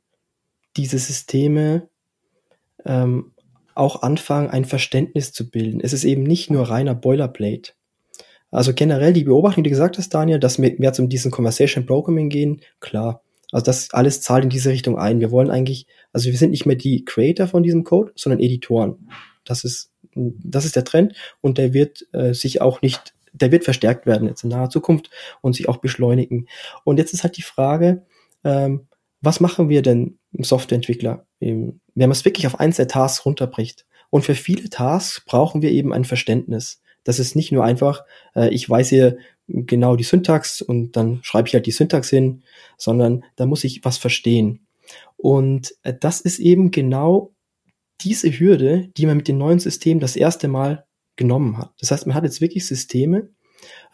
diese Systeme ähm, auch anfangen, ein Verständnis zu bilden. Es ist eben nicht nur reiner Boilerplate. Also generell die Beobachtung, die du gesagt hast, Daniel, dass wir jetzt um diesen Conversation Programming gehen, klar. Also das alles zahlt in diese Richtung ein. Wir wollen eigentlich, also wir sind nicht mehr die Creator von diesem Code, sondern Editoren. Das ist, das ist der Trend und der wird äh, sich auch nicht, der wird verstärkt werden jetzt in naher Zukunft und sich auch beschleunigen. Und jetzt ist halt die Frage, ähm, was machen wir denn Softwareentwickler? Wenn man es wirklich auf eins der Tasks runterbricht. Und für viele Tasks brauchen wir eben ein Verständnis. Das ist nicht nur einfach, äh, ich weiß hier genau die Syntax und dann schreibe ich halt die Syntax hin, sondern da muss ich was verstehen. Und äh, das ist eben genau diese Hürde, die man mit dem neuen System das erste Mal genommen hat. Das heißt, man hat jetzt wirklich Systeme,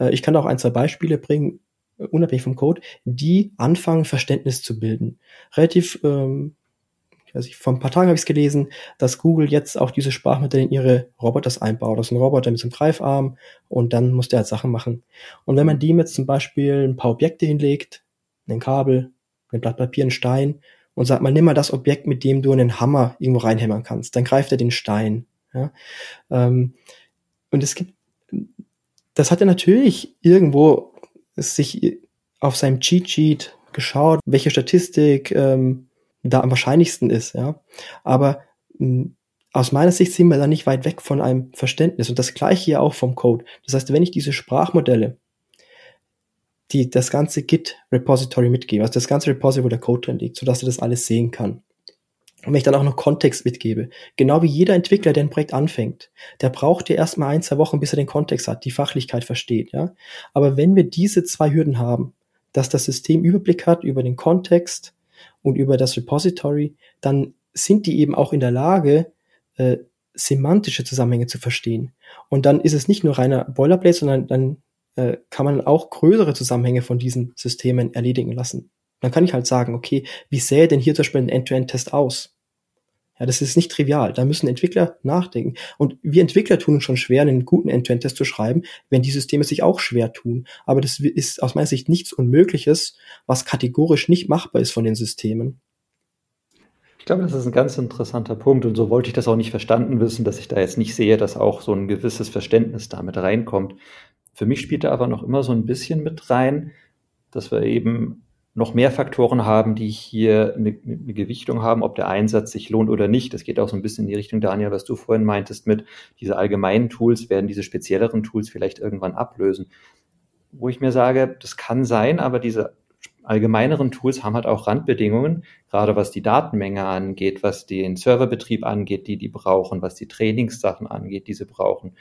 äh, ich kann auch ein, zwei Beispiele bringen, äh, unabhängig vom Code, die anfangen, Verständnis zu bilden. Relativ ähm, also ich, vor ein paar Tagen habe ich es gelesen, dass Google jetzt auch diese Sprachmodelle in ihre Roboters einbaut. Das ist ein Roboter mit so einem Greifarm und dann muss der halt Sachen machen. Und wenn man dem jetzt zum Beispiel ein paar Objekte hinlegt, ein Kabel, ein Blatt Papier, ein Stein und sagt mal, nimm mal das Objekt, mit dem du einen Hammer irgendwo reinhämmern kannst, dann greift er den Stein. Ja? Ähm, und es gibt, das hat er natürlich irgendwo sich auf seinem Cheat Sheet geschaut, welche Statistik ähm, da am wahrscheinlichsten ist, ja. Aber hm, aus meiner Sicht sind wir da nicht weit weg von einem Verständnis. Und das gleiche hier auch vom Code. Das heißt, wenn ich diese Sprachmodelle, die das ganze Git-Repository mitgebe, also das ganze Repository, wo der Code drin liegt, sodass er das alles sehen kann. Und wenn ich dann auch noch Kontext mitgebe, genau wie jeder Entwickler, der ein Projekt anfängt, der braucht ja erstmal ein, zwei Wochen, bis er den Kontext hat, die Fachlichkeit versteht, ja. Aber wenn wir diese zwei Hürden haben, dass das System Überblick hat über den Kontext, und über das Repository, dann sind die eben auch in der Lage, äh, semantische Zusammenhänge zu verstehen. Und dann ist es nicht nur reiner Boilerplate, sondern dann äh, kann man auch größere Zusammenhänge von diesen Systemen erledigen lassen. Dann kann ich halt sagen, okay, wie sähe denn hier zum Beispiel ein End-to-End-Test aus? Ja, das ist nicht trivial. Da müssen Entwickler nachdenken. Und wir Entwickler tun uns schon schwer, einen guten End-to-End-Test zu schreiben, wenn die Systeme sich auch schwer tun. Aber das ist aus meiner Sicht nichts Unmögliches, was kategorisch nicht machbar ist von den Systemen. Ich glaube, das ist ein ganz interessanter Punkt und so wollte ich das auch nicht verstanden wissen, dass ich da jetzt nicht sehe, dass auch so ein gewisses Verständnis damit reinkommt. Für mich spielt da aber noch immer so ein bisschen mit rein, dass wir eben noch mehr Faktoren haben, die hier eine, eine, Gewichtung haben, ob der Einsatz sich lohnt oder nicht. Das geht auch so ein bisschen in die Richtung, Daniel, was du vorhin meintest mit diese allgemeinen Tools werden diese spezielleren Tools vielleicht irgendwann ablösen. Wo ich mir sage, das kann sein, aber diese allgemeineren Tools haben halt auch Randbedingungen, gerade was die Datenmenge angeht, was den Serverbetrieb angeht, die die brauchen, was die Trainingssachen angeht, die sie brauchen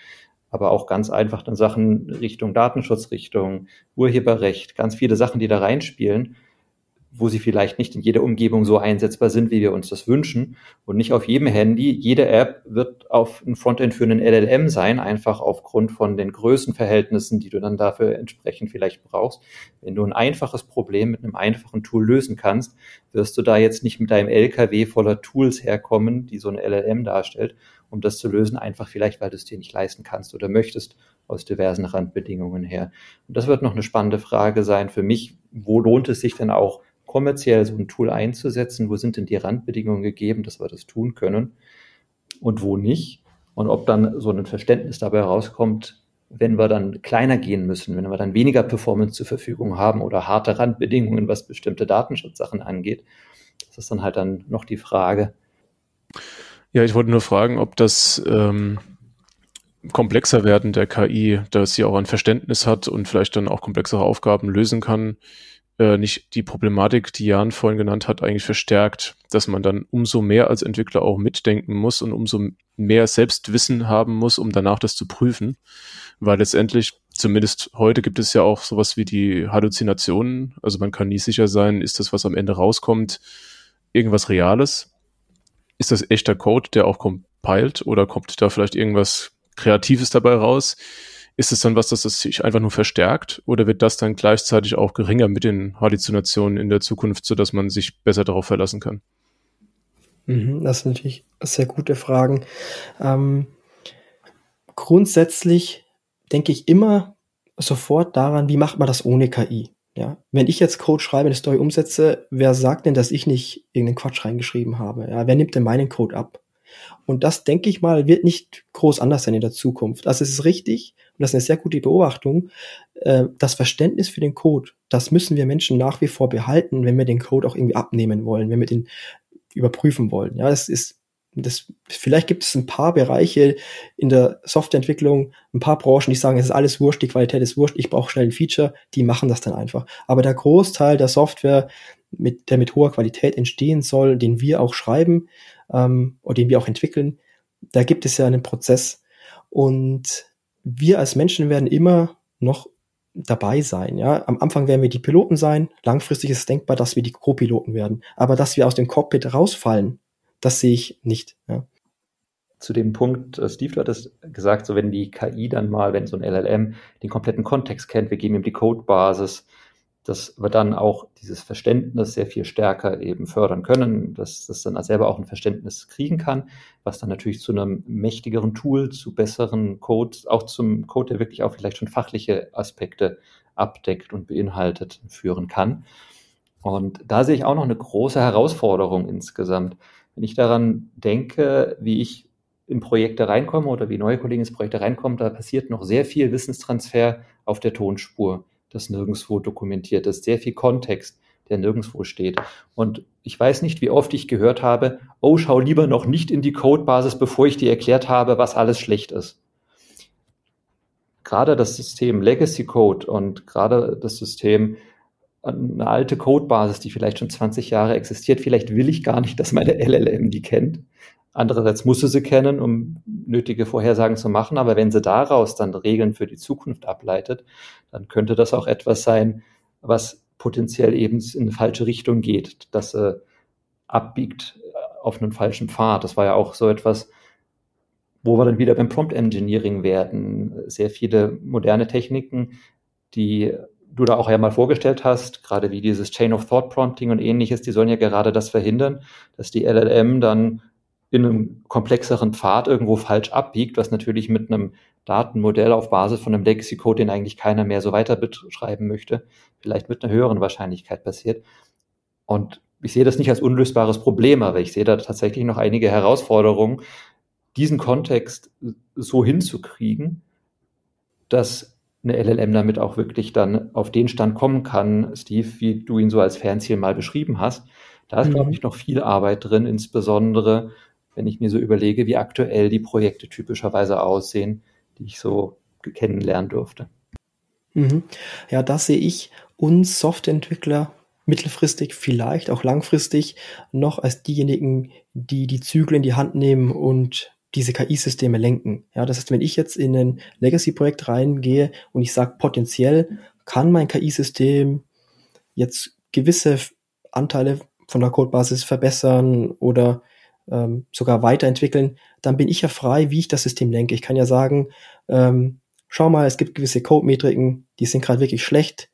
aber auch ganz einfach dann Sachen Richtung Datenschutz, Richtung Urheberrecht, ganz viele Sachen, die da reinspielen, wo sie vielleicht nicht in jeder Umgebung so einsetzbar sind, wie wir uns das wünschen. Und nicht auf jedem Handy. Jede App wird auf ein Frontend für einen LLM sein, einfach aufgrund von den Größenverhältnissen, die du dann dafür entsprechend vielleicht brauchst. Wenn du ein einfaches Problem mit einem einfachen Tool lösen kannst, wirst du da jetzt nicht mit deinem LKW voller Tools herkommen, die so eine LLM darstellt, um das zu lösen, einfach vielleicht, weil du es dir nicht leisten kannst oder möchtest aus diversen Randbedingungen her. Und das wird noch eine spannende Frage sein für mich. Wo lohnt es sich denn auch, kommerziell so ein Tool einzusetzen? Wo sind denn die Randbedingungen gegeben, dass wir das tun können und wo nicht? Und ob dann so ein Verständnis dabei rauskommt, wenn wir dann kleiner gehen müssen, wenn wir dann weniger Performance zur Verfügung haben oder harte Randbedingungen, was bestimmte Datenschutzsachen angeht, Das ist dann halt dann noch die Frage. Ja, ich wollte nur fragen, ob das ähm, komplexer werden der KI, dass sie auch ein Verständnis hat und vielleicht dann auch komplexere Aufgaben lösen kann, äh, nicht die Problematik, die Jan vorhin genannt hat, eigentlich verstärkt, dass man dann umso mehr als Entwickler auch mitdenken muss und umso mehr Selbstwissen haben muss, um danach das zu prüfen. Weil letztendlich, zumindest heute gibt es ja auch sowas wie die Halluzinationen. Also man kann nie sicher sein, ist das, was am Ende rauskommt, irgendwas Reales? Ist das echter Code, der auch compiled oder kommt da vielleicht irgendwas Kreatives dabei raus? Ist es dann was, dass das sich einfach nur verstärkt oder wird das dann gleichzeitig auch geringer mit den Halluzinationen in der Zukunft, sodass man sich besser darauf verlassen kann? Mhm, das sind natürlich sehr gute Fragen. Ähm, grundsätzlich denke ich immer sofort daran, wie macht man das ohne KI? Ja, wenn ich jetzt Code schreibe, eine Story umsetze, wer sagt denn, dass ich nicht irgendeinen Quatsch reingeschrieben habe? Ja, wer nimmt denn meinen Code ab? Und das, denke ich mal, wird nicht groß anders sein in der Zukunft. Also es ist richtig, und das ist eine sehr gute Beobachtung, äh, das Verständnis für den Code, das müssen wir Menschen nach wie vor behalten, wenn wir den Code auch irgendwie abnehmen wollen, wenn wir den überprüfen wollen. Ja, das ist das, vielleicht gibt es ein paar Bereiche in der Softwareentwicklung, ein paar Branchen, die sagen, es ist alles wurscht, die Qualität ist wurscht, ich brauche schnell ein Feature, die machen das dann einfach. Aber der Großteil der Software, mit, der mit hoher Qualität entstehen soll, den wir auch schreiben, ähm, oder den wir auch entwickeln, da gibt es ja einen Prozess. Und wir als Menschen werden immer noch dabei sein. Ja, am Anfang werden wir die Piloten sein. Langfristig ist es denkbar, dass wir die Co-Piloten werden. Aber dass wir aus dem Cockpit rausfallen, das sehe ich nicht. Ja. Zu dem Punkt, äh, Steve, du hattest gesagt, so wenn die KI dann mal, wenn so ein LLM den kompletten Kontext kennt, wir geben ihm die Codebasis, dass wir dann auch dieses Verständnis sehr viel stärker eben fördern können, dass das dann selber auch ein Verständnis kriegen kann, was dann natürlich zu einem mächtigeren Tool, zu besseren Code, auch zum Code, der wirklich auch vielleicht schon fachliche Aspekte abdeckt und beinhaltet, führen kann. Und da sehe ich auch noch eine große Herausforderung insgesamt. Wenn ich daran denke, wie ich in Projekte reinkomme oder wie neue Kollegen ins Projekte reinkommen, da passiert noch sehr viel Wissenstransfer auf der Tonspur das nirgendwo dokumentiert ist. Sehr viel Kontext, der nirgendwo steht. Und ich weiß nicht, wie oft ich gehört habe, oh, schau lieber noch nicht in die Codebasis, bevor ich dir erklärt habe, was alles schlecht ist. Gerade das System Legacy Code und gerade das System eine alte Codebasis, die vielleicht schon 20 Jahre existiert, vielleicht will ich gar nicht, dass meine LLM die kennt. Andererseits muss sie sie kennen, um nötige Vorhersagen zu machen. Aber wenn sie daraus dann Regeln für die Zukunft ableitet, dann könnte das auch etwas sein, was potenziell eben in eine falsche Richtung geht, dass sie abbiegt auf einen falschen Pfad. Das war ja auch so etwas, wo wir dann wieder beim Prompt Engineering werden. Sehr viele moderne Techniken, die du da auch ja mal vorgestellt hast, gerade wie dieses Chain of Thought Prompting und ähnliches, die sollen ja gerade das verhindern, dass die LLM dann in einem komplexeren Pfad irgendwo falsch abbiegt, was natürlich mit einem Datenmodell auf Basis von einem Legacy-Code, den eigentlich keiner mehr so weiter beschreiben möchte, vielleicht mit einer höheren Wahrscheinlichkeit passiert. Und ich sehe das nicht als unlösbares Problem, aber ich sehe da tatsächlich noch einige Herausforderungen, diesen Kontext so hinzukriegen, dass eine LLM damit auch wirklich dann auf den Stand kommen kann, Steve, wie du ihn so als Fernziel mal beschrieben hast. Da ist, mhm. glaube ich, noch viel Arbeit drin, insbesondere wenn ich mir so überlege, wie aktuell die Projekte typischerweise aussehen, die ich so kennenlernen durfte. Mhm. Ja, da sehe ich uns Softwareentwickler mittelfristig, vielleicht auch langfristig noch als diejenigen, die die Zügel in die Hand nehmen und diese KI-Systeme lenken. Ja, das heißt, wenn ich jetzt in ein Legacy-Projekt reingehe und ich sage, potenziell kann mein KI-System jetzt gewisse Anteile von der Codebasis verbessern oder ähm, sogar weiterentwickeln, dann bin ich ja frei, wie ich das System lenke. Ich kann ja sagen, ähm, schau mal, es gibt gewisse Code-Metriken, die sind gerade wirklich schlecht.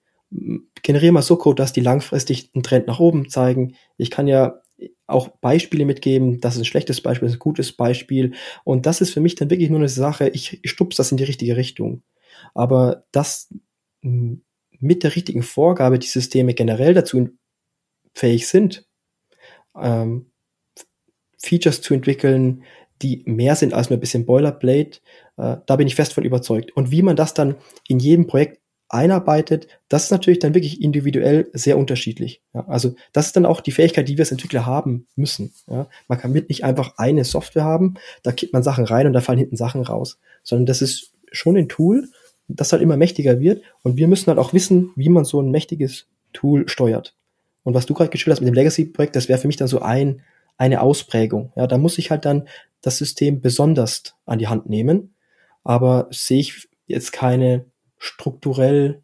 Generiere mal so Code, dass die langfristig einen Trend nach oben zeigen. Ich kann ja auch Beispiele mitgeben, das ist ein schlechtes Beispiel, das ist ein gutes Beispiel. Und das ist für mich dann wirklich nur eine Sache, ich, ich stups das in die richtige Richtung. Aber das mit der richtigen Vorgabe, die Systeme generell dazu fähig sind, ähm, Features zu entwickeln, die mehr sind als nur ein bisschen Boilerplate. Äh, da bin ich fest von überzeugt. Und wie man das dann in jedem Projekt einarbeitet, das ist natürlich dann wirklich individuell sehr unterschiedlich. Ja, also das ist dann auch die Fähigkeit, die wir als Entwickler haben müssen. Ja, man kann mit nicht einfach eine Software haben, da kippt man Sachen rein und da fallen hinten Sachen raus, sondern das ist schon ein Tool, das halt immer mächtiger wird und wir müssen halt auch wissen, wie man so ein mächtiges Tool steuert. Und was du gerade geschildert hast mit dem Legacy-Projekt, das wäre für mich dann so ein, eine Ausprägung. Ja, da muss ich halt dann das System besonders an die Hand nehmen, aber sehe ich jetzt keine strukturell,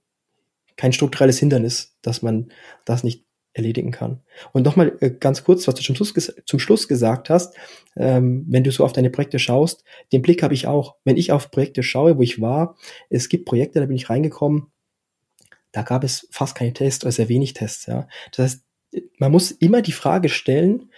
kein strukturelles Hindernis, dass man das nicht erledigen kann. Und nochmal äh, ganz kurz, was du zum Schluss, zum Schluss gesagt hast, ähm, wenn du so auf deine Projekte schaust, den Blick habe ich auch. Wenn ich auf Projekte schaue, wo ich war, es gibt Projekte, da bin ich reingekommen, da gab es fast keine Tests oder sehr wenig Tests. Ja. Das heißt, man muss immer die Frage stellen,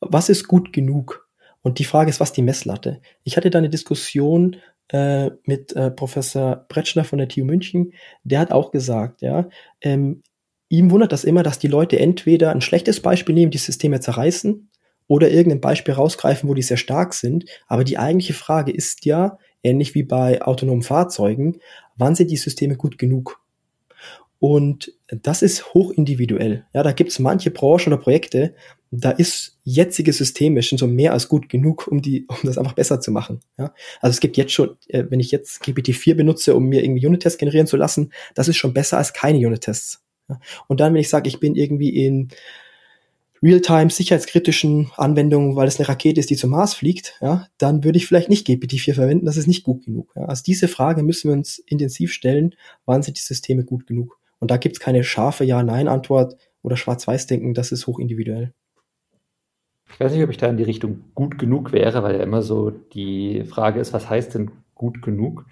was ist gut genug? Und die Frage ist, was die Messlatte? Ich hatte da eine Diskussion äh, mit äh, Professor Bretschner von der TU München, der hat auch gesagt, ja, ähm, ihm wundert das immer, dass die Leute entweder ein schlechtes Beispiel nehmen, die Systeme zerreißen, oder irgendein Beispiel rausgreifen, wo die sehr stark sind. Aber die eigentliche Frage ist ja, ähnlich wie bei autonomen Fahrzeugen, wann sind die Systeme gut genug? Und das ist hochindividuell. Ja, da gibt es manche Branchen oder Projekte, da ist jetzige Systeme schon so mehr als gut genug, um die, um das einfach besser zu machen. Ja? Also es gibt jetzt schon, äh, wenn ich jetzt GPT-4 benutze, um mir irgendwie Unit-Tests generieren zu lassen, das ist schon besser als keine Unit-Tests. Ja? Und dann, wenn ich sage, ich bin irgendwie in Realtime sicherheitskritischen Anwendungen, weil es eine Rakete ist, die zum Mars fliegt, ja, dann würde ich vielleicht nicht GPT-4 verwenden, das ist nicht gut genug. Ja? Also diese Frage müssen wir uns intensiv stellen, wann sind die Systeme gut genug? Und da gibt es keine scharfe Ja-Nein-Antwort oder Schwarz-Weiß-Denken, das ist hochindividuell. Ich weiß nicht, ob ich da in die Richtung gut genug wäre, weil ja immer so die Frage ist, was heißt denn gut genug?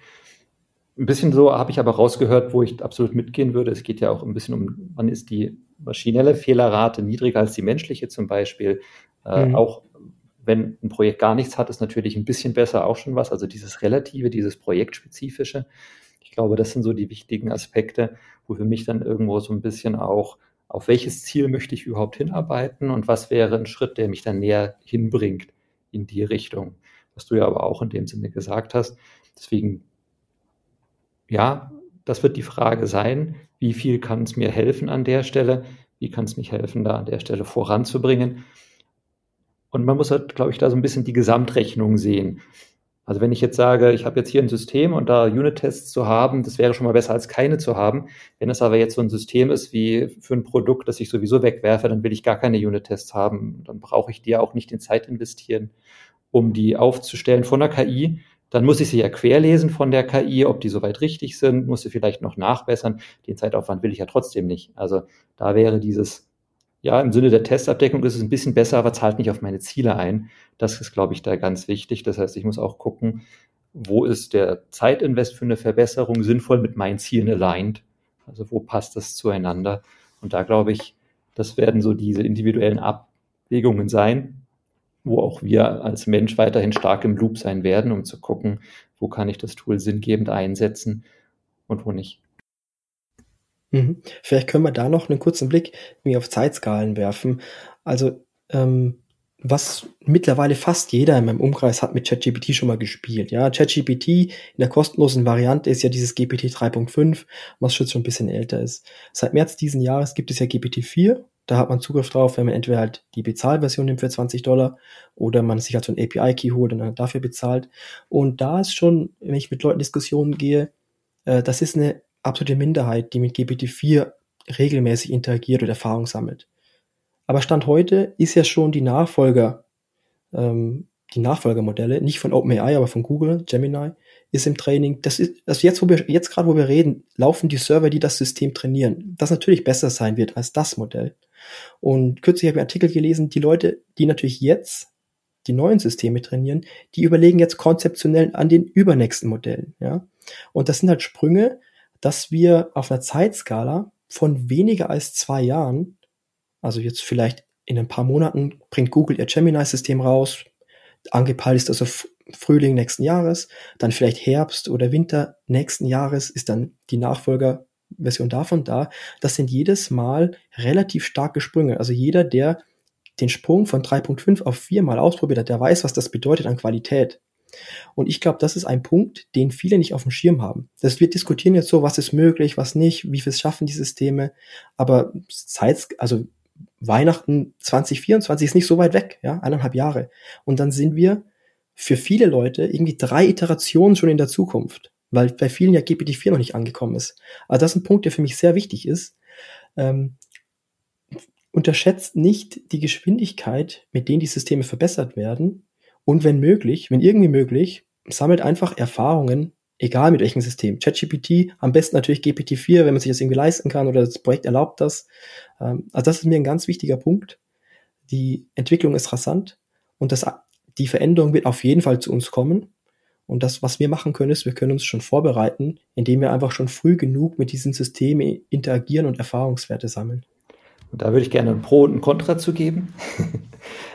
Ein bisschen so habe ich aber rausgehört, wo ich absolut mitgehen würde. Es geht ja auch ein bisschen um, wann ist die maschinelle Fehlerrate niedriger als die menschliche zum Beispiel. Äh, mhm. Auch wenn ein Projekt gar nichts hat, ist natürlich ein bisschen besser auch schon was. Also dieses Relative, dieses Projektspezifische. Ich glaube, das sind so die wichtigen Aspekte, wo für mich dann irgendwo so ein bisschen auch auf welches Ziel möchte ich überhaupt hinarbeiten und was wäre ein Schritt, der mich dann näher hinbringt in die Richtung, was du ja aber auch in dem Sinne gesagt hast. Deswegen, ja, das wird die Frage sein, wie viel kann es mir helfen an der Stelle, wie kann es mich helfen, da an der Stelle voranzubringen. Und man muss halt, glaube ich, da so ein bisschen die Gesamtrechnung sehen. Also wenn ich jetzt sage, ich habe jetzt hier ein System und da Unit-Tests zu haben, das wäre schon mal besser als keine zu haben. Wenn es aber jetzt so ein System ist wie für ein Produkt, das ich sowieso wegwerfe, dann will ich gar keine Unit-Tests haben. Dann brauche ich die ja auch nicht in Zeit investieren, um die aufzustellen von der KI. Dann muss ich sie ja querlesen von der KI, ob die soweit richtig sind, muss sie vielleicht noch nachbessern. Den Zeitaufwand will ich ja trotzdem nicht. Also da wäre dieses ja, im Sinne der Testabdeckung ist es ein bisschen besser, aber zahlt nicht auf meine Ziele ein. Das ist, glaube ich, da ganz wichtig. Das heißt, ich muss auch gucken, wo ist der Zeitinvest für eine Verbesserung sinnvoll mit meinen Zielen aligned? Also wo passt das zueinander? Und da glaube ich, das werden so diese individuellen Abwägungen sein, wo auch wir als Mensch weiterhin stark im Loop sein werden, um zu gucken, wo kann ich das Tool sinngebend einsetzen und wo nicht. Mhm. Vielleicht können wir da noch einen kurzen Blick mir auf Zeitskalen werfen. Also ähm, was mittlerweile fast jeder in meinem Umkreis hat mit ChatGPT schon mal gespielt. Ja, ChatGPT in der kostenlosen Variante ist ja dieses GPT 3.5, was schon ein bisschen älter ist. Seit März diesen Jahres gibt es ja GPT 4. Da hat man Zugriff drauf, wenn man entweder halt die Bezahlversion nimmt für 20 Dollar oder man sich halt so ein API-Key holt und dann dafür bezahlt. Und da ist schon, wenn ich mit Leuten Diskussionen gehe, äh, das ist eine absolute Minderheit, die mit GPT-4 regelmäßig interagiert oder Erfahrung sammelt. Aber Stand heute ist ja schon die Nachfolger, ähm, die Nachfolgermodelle, nicht von OpenAI, aber von Google, Gemini, ist im Training. Das ist, also jetzt, wo wir, jetzt gerade, wo wir reden, laufen die Server, die das System trainieren, das natürlich besser sein wird als das Modell. Und kürzlich habe ich einen Artikel gelesen, die Leute, die natürlich jetzt die neuen Systeme trainieren, die überlegen jetzt konzeptionell an den übernächsten Modellen, ja. Und das sind halt Sprünge, dass wir auf einer Zeitskala von weniger als zwei Jahren, also jetzt vielleicht in ein paar Monaten, bringt Google ihr Gemini-System raus, angepeilt ist also Frühling nächsten Jahres, dann vielleicht Herbst oder Winter nächsten Jahres ist dann die Nachfolgerversion davon da. Das sind jedes Mal relativ starke Sprünge. Also jeder, der den Sprung von 3.5 auf 4 mal ausprobiert hat, der weiß, was das bedeutet an Qualität. Und ich glaube, das ist ein Punkt, den viele nicht auf dem Schirm haben. Das, wir diskutieren jetzt so, was ist möglich, was nicht, wie viel schaffen die Systeme. Aber seit, also Weihnachten 2024 ist nicht so weit weg, ja, eineinhalb Jahre. Und dann sind wir für viele Leute irgendwie drei Iterationen schon in der Zukunft, weil bei vielen ja GPT-4 noch nicht angekommen ist. Also das ist ein Punkt, der für mich sehr wichtig ist. Ähm, unterschätzt nicht die Geschwindigkeit, mit denen die Systeme verbessert werden. Und wenn möglich, wenn irgendwie möglich, sammelt einfach Erfahrungen, egal mit welchem System. ChatGPT, am besten natürlich GPT-4, wenn man sich das irgendwie leisten kann oder das Projekt erlaubt das. Ähm, also das ist mir ein ganz wichtiger Punkt. Die Entwicklung ist rasant und das, die Veränderung wird auf jeden Fall zu uns kommen. Und das, was wir machen können, ist, wir können uns schon vorbereiten, indem wir einfach schon früh genug mit diesen Systemen interagieren und Erfahrungswerte sammeln. Und da würde ich gerne ein Pro und ein Contra zu geben.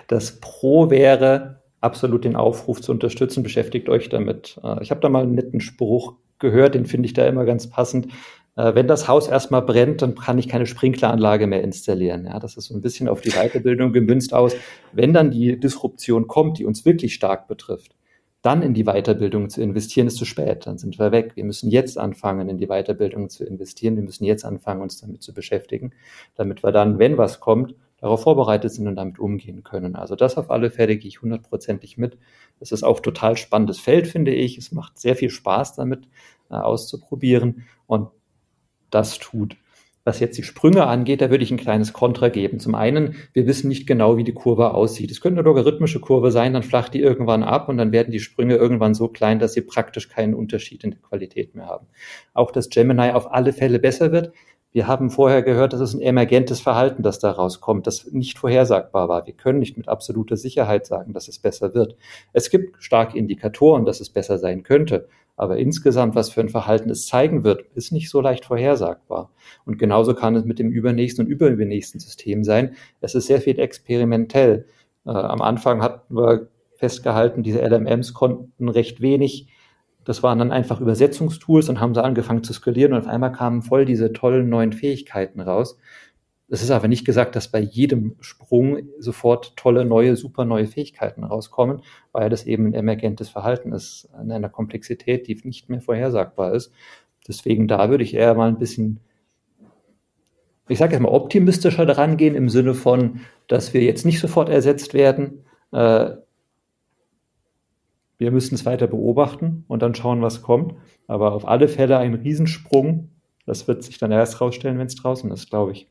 Das Pro wäre absolut den Aufruf zu unterstützen, beschäftigt euch damit. Äh, ich habe da mal einen netten Spruch gehört, den finde ich da immer ganz passend. Äh, wenn das Haus erstmal brennt, dann kann ich keine Sprinkleranlage mehr installieren. Ja, das ist so ein bisschen auf die Weiterbildung gemünzt aus. Wenn dann die Disruption kommt, die uns wirklich stark betrifft, dann in die Weiterbildung zu investieren, ist zu spät. Dann sind wir weg. Wir müssen jetzt anfangen, in die Weiterbildung zu investieren. Wir müssen jetzt anfangen, uns damit zu beschäftigen, damit wir dann, wenn was kommt, darauf vorbereitet sind und damit umgehen können. Also das auf alle Fälle gehe ich hundertprozentig mit. Das ist auch total spannendes Feld, finde ich. Es macht sehr viel Spaß damit äh, auszuprobieren und das tut was jetzt die Sprünge angeht, da würde ich ein kleines Kontra geben. Zum einen, wir wissen nicht genau, wie die Kurve aussieht. Es könnte eine logarithmische Kurve sein, dann flacht die irgendwann ab und dann werden die Sprünge irgendwann so klein, dass sie praktisch keinen Unterschied in der Qualität mehr haben. Auch dass Gemini auf alle Fälle besser wird. Wir haben vorher gehört, das ist ein emergentes Verhalten, das da rauskommt, das nicht vorhersagbar war. Wir können nicht mit absoluter Sicherheit sagen, dass es besser wird. Es gibt starke Indikatoren, dass es besser sein könnte. Aber insgesamt, was für ein Verhalten es zeigen wird, ist nicht so leicht vorhersagbar. Und genauso kann es mit dem übernächsten und überübernächsten System sein. Es ist sehr viel experimentell. Äh, am Anfang hatten wir festgehalten, diese LMMs konnten recht wenig. Das waren dann einfach Übersetzungstools und haben sie angefangen zu skalieren und auf einmal kamen voll diese tollen neuen Fähigkeiten raus. Es ist aber nicht gesagt, dass bei jedem Sprung sofort tolle, neue, super neue Fähigkeiten rauskommen, weil das eben ein emergentes Verhalten ist, in einer Komplexität, die nicht mehr vorhersagbar ist. Deswegen da würde ich eher mal ein bisschen, ich sage jetzt mal, optimistischer daran gehen im Sinne von, dass wir jetzt nicht sofort ersetzt werden. Äh, wir müssen es weiter beobachten und dann schauen, was kommt. Aber auf alle Fälle ein Riesensprung. Das wird sich dann erst rausstellen, wenn es draußen ist, glaube ich.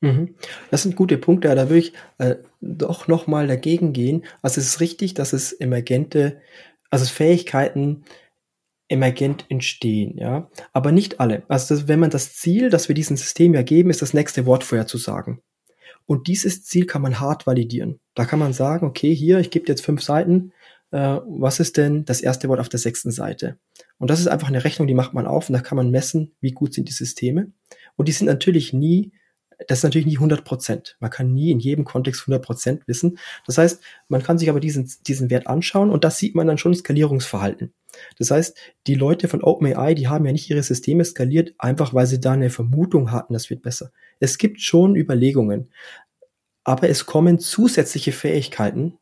Mhm. Das sind gute Punkte, da würde ich äh, doch nochmal dagegen gehen. Also es ist richtig, dass es emergente, also Fähigkeiten emergent entstehen, ja. Aber nicht alle. Also das, wenn man das Ziel, das wir diesem System ja geben, ist das nächste Wort vorherzusagen. Und dieses Ziel kann man hart validieren. Da kann man sagen, okay, hier, ich gebe jetzt fünf Seiten, äh, was ist denn das erste Wort auf der sechsten Seite? Und das ist einfach eine Rechnung, die macht man auf und da kann man messen, wie gut sind die Systeme. Und die sind natürlich nie das ist natürlich nie 100 Prozent. Man kann nie in jedem Kontext 100 Prozent wissen. Das heißt, man kann sich aber diesen, diesen Wert anschauen und das sieht man dann schon Skalierungsverhalten. Das heißt, die Leute von OpenAI, die haben ja nicht ihre Systeme skaliert, einfach weil sie da eine Vermutung hatten, das wird besser. Es gibt schon Überlegungen, aber es kommen zusätzliche Fähigkeiten,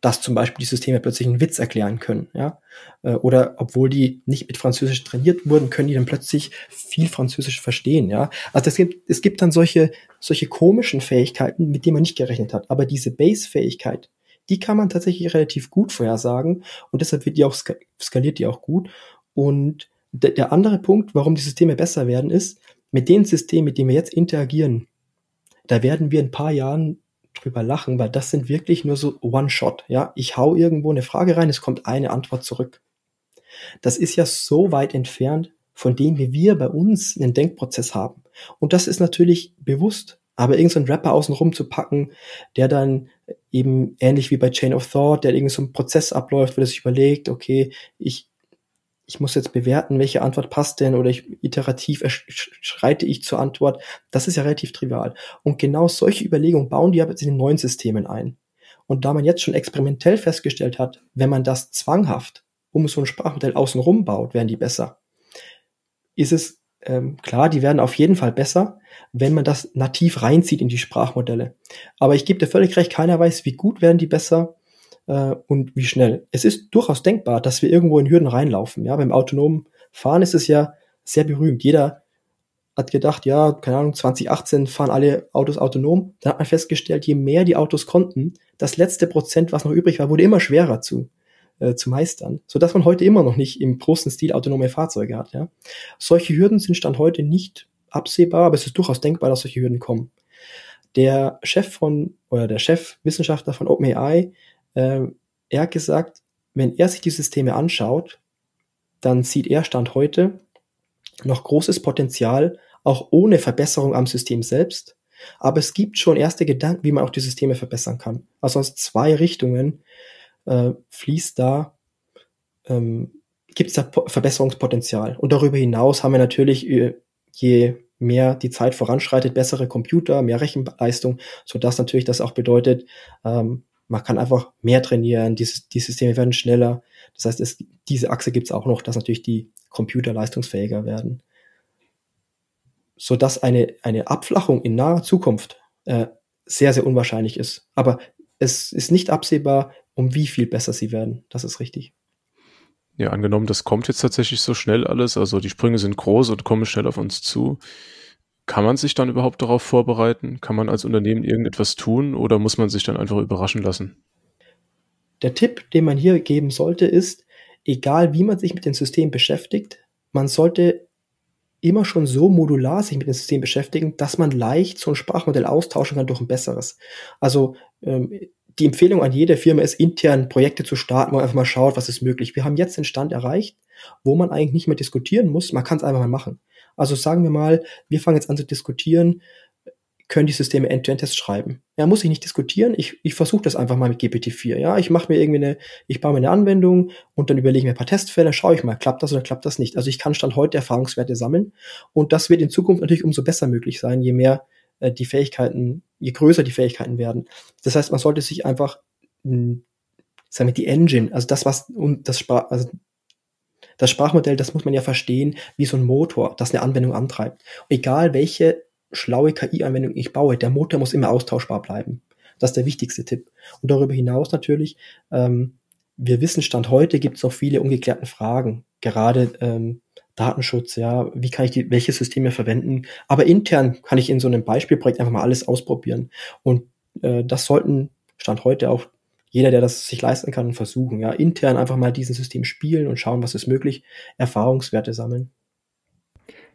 dass zum Beispiel die Systeme plötzlich einen Witz erklären können, ja. Äh, oder obwohl die nicht mit Französisch trainiert wurden, können die dann plötzlich viel Französisch verstehen, ja. Also es gibt, es gibt dann solche, solche komischen Fähigkeiten, mit denen man nicht gerechnet hat. Aber diese Base-Fähigkeit, die kann man tatsächlich relativ gut vorhersagen und deshalb wird die auch skaliert die auch gut. Und der, der andere Punkt, warum die Systeme besser werden, ist, mit den Systemen, mit denen wir jetzt interagieren, da werden wir in ein paar Jahren drüber lachen, weil das sind wirklich nur so One-Shot. Ja, ich hau irgendwo eine Frage rein, es kommt eine Antwort zurück. Das ist ja so weit entfernt von dem, wie wir bei uns einen Denkprozess haben. Und das ist natürlich bewusst. Aber irgendein so Rapper außenrum zu packen, der dann eben ähnlich wie bei Chain of Thought, der irgendein so Prozess abläuft, wo er sich überlegt, okay, ich ich muss jetzt bewerten, welche Antwort passt denn oder ich iterativ schreite ich zur Antwort. Das ist ja relativ trivial. Und genau solche Überlegungen bauen die aber jetzt in den neuen Systemen ein. Und da man jetzt schon experimentell festgestellt hat, wenn man das zwanghaft um so ein Sprachmodell außenrum baut, werden die besser. Ist es ähm, klar, die werden auf jeden Fall besser, wenn man das nativ reinzieht in die Sprachmodelle. Aber ich gebe dir völlig recht, keiner weiß, wie gut werden die besser, äh, und wie schnell. Es ist durchaus denkbar, dass wir irgendwo in Hürden reinlaufen. Ja, beim autonomen Fahren ist es ja sehr berühmt. Jeder hat gedacht, ja, keine Ahnung, 2018 fahren alle Autos autonom. Dann hat man festgestellt, je mehr die Autos konnten, das letzte Prozent, was noch übrig war, wurde immer schwerer zu, äh, zu meistern, so dass man heute immer noch nicht im großen Stil autonome Fahrzeuge hat. Ja. Solche Hürden sind Stand heute nicht absehbar, aber es ist durchaus denkbar, dass solche Hürden kommen. Der Chef von, oder der Chefwissenschaftler von OpenAI, er hat gesagt, wenn er sich die Systeme anschaut, dann sieht er Stand heute noch großes Potenzial, auch ohne Verbesserung am System selbst. Aber es gibt schon erste Gedanken, wie man auch die Systeme verbessern kann. Also aus zwei Richtungen äh, fließt da, ähm, gibt es da Verbesserungspotenzial. Und darüber hinaus haben wir natürlich, äh, je mehr die Zeit voranschreitet, bessere Computer, mehr Rechenleistung, so dass natürlich das auch bedeutet, ähm, man kann einfach mehr trainieren, die, die Systeme werden schneller. Das heißt, es, diese Achse gibt es auch noch, dass natürlich die Computer leistungsfähiger werden. So dass eine, eine Abflachung in naher Zukunft äh, sehr, sehr unwahrscheinlich ist. Aber es ist nicht absehbar, um wie viel besser sie werden. Das ist richtig. Ja, angenommen, das kommt jetzt tatsächlich so schnell alles, also die Sprünge sind groß und kommen schnell auf uns zu. Kann man sich dann überhaupt darauf vorbereiten? Kann man als Unternehmen irgendetwas tun oder muss man sich dann einfach überraschen lassen? Der Tipp, den man hier geben sollte, ist, egal wie man sich mit dem System beschäftigt, man sollte immer schon so modular sich mit dem System beschäftigen, dass man leicht so ein Sprachmodell austauschen kann durch ein besseres. Also ähm, die Empfehlung an jede Firma ist, intern Projekte zu starten, wo man einfach mal schaut, was ist möglich. Wir haben jetzt den Stand erreicht, wo man eigentlich nicht mehr diskutieren muss, man kann es einfach mal machen. Also sagen wir mal, wir fangen jetzt an zu diskutieren, können die Systeme End-to-End-Tests schreiben. Ja, muss ich nicht diskutieren. Ich, ich versuche das einfach mal mit GPT-4. Ja, ich mache mir irgendwie eine, ich baue mir eine Anwendung und dann überlege ich mir ein paar Testfälle, schaue ich mal, klappt das oder klappt das nicht. Also ich kann Stand heute Erfahrungswerte sammeln und das wird in Zukunft natürlich umso besser möglich sein, je mehr äh, die Fähigkeiten, je größer die Fähigkeiten werden. Das heißt, man sollte sich einfach, mh, hm, sagen wir, die Engine, also das, was und das also das Sprachmodell, das muss man ja verstehen, wie so ein Motor, das eine Anwendung antreibt. Egal welche schlaue KI-Anwendung ich baue, der Motor muss immer austauschbar bleiben. Das ist der wichtigste Tipp. Und darüber hinaus natürlich, ähm, wir wissen, Stand heute gibt es noch viele ungeklärten Fragen. Gerade ähm, Datenschutz, ja, wie kann ich die, welche Systeme verwenden? Aber intern kann ich in so einem Beispielprojekt einfach mal alles ausprobieren. Und äh, das sollten Stand heute auch jeder, der das sich leisten kann, versuchen. Ja, intern einfach mal diesen System spielen und schauen, was ist möglich, Erfahrungswerte sammeln.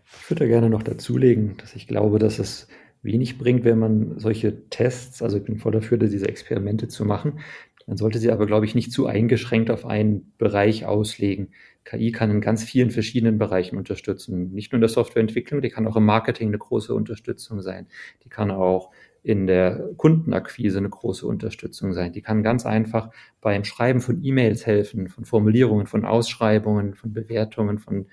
Ich würde gerne noch dazulegen, dass ich glaube, dass es wenig bringt, wenn man solche Tests, also ich bin voll dafür, diese Experimente zu machen. Man sollte sie aber, glaube ich, nicht zu eingeschränkt auf einen Bereich auslegen. KI kann in ganz vielen verschiedenen Bereichen unterstützen. Nicht nur in der Softwareentwicklung, die kann auch im Marketing eine große Unterstützung sein. Die kann auch in der Kundenakquise eine große Unterstützung sein. Die kann ganz einfach beim Schreiben von E-Mails helfen, von Formulierungen, von Ausschreibungen, von Bewertungen, von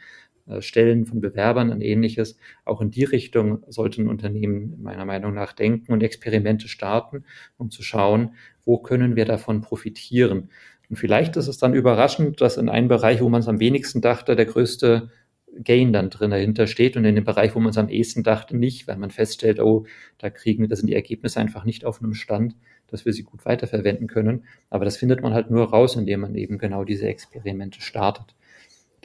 äh, Stellen von Bewerbern und ähnliches. Auch in die Richtung sollten Unternehmen meiner Meinung nach denken und Experimente starten, um zu schauen, wo können wir davon profitieren. Und vielleicht ist es dann überraschend, dass in einem Bereich, wo man es am wenigsten dachte, der größte Gain dann drin dahinter steht und in dem Bereich, wo man es am ehesten dachte, nicht, weil man feststellt, oh, da kriegen, da sind die Ergebnisse einfach nicht auf einem Stand, dass wir sie gut weiterverwenden können. Aber das findet man halt nur raus, indem man eben genau diese Experimente startet.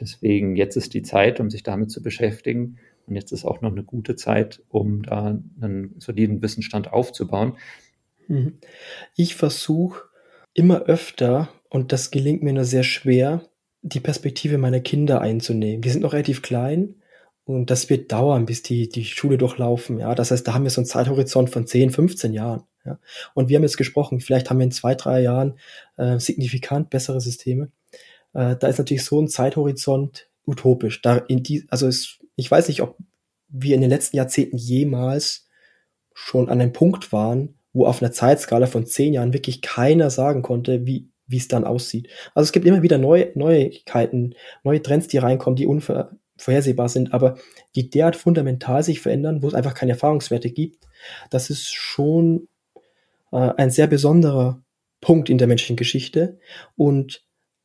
Deswegen jetzt ist die Zeit, um sich damit zu beschäftigen. Und jetzt ist auch noch eine gute Zeit, um da einen soliden Wissensstand aufzubauen. Mhm. Ich versuche immer öfter, und das gelingt mir nur sehr schwer, die Perspektive meiner Kinder einzunehmen. Die sind noch relativ klein und das wird dauern, bis die die Schule durchlaufen. Ja, das heißt, da haben wir so einen Zeithorizont von 10, 15 Jahren. Ja. Und wir haben jetzt gesprochen, vielleicht haben wir in zwei, drei Jahren äh, signifikant bessere Systeme äh, da ist natürlich so ein Zeithorizont utopisch. Da in die, also es, ich weiß nicht, ob wir in den letzten Jahrzehnten jemals schon an einem Punkt waren, wo auf einer Zeitskala von zehn Jahren wirklich keiner sagen konnte, wie wie es dann aussieht. Also es gibt immer wieder neue Neuigkeiten, neue Trends, die reinkommen, die unvorhersehbar sind, aber die derart fundamental sich verändern, wo es einfach keine Erfahrungswerte gibt, das ist schon äh, ein sehr besonderer Punkt in der menschlichen Geschichte. Und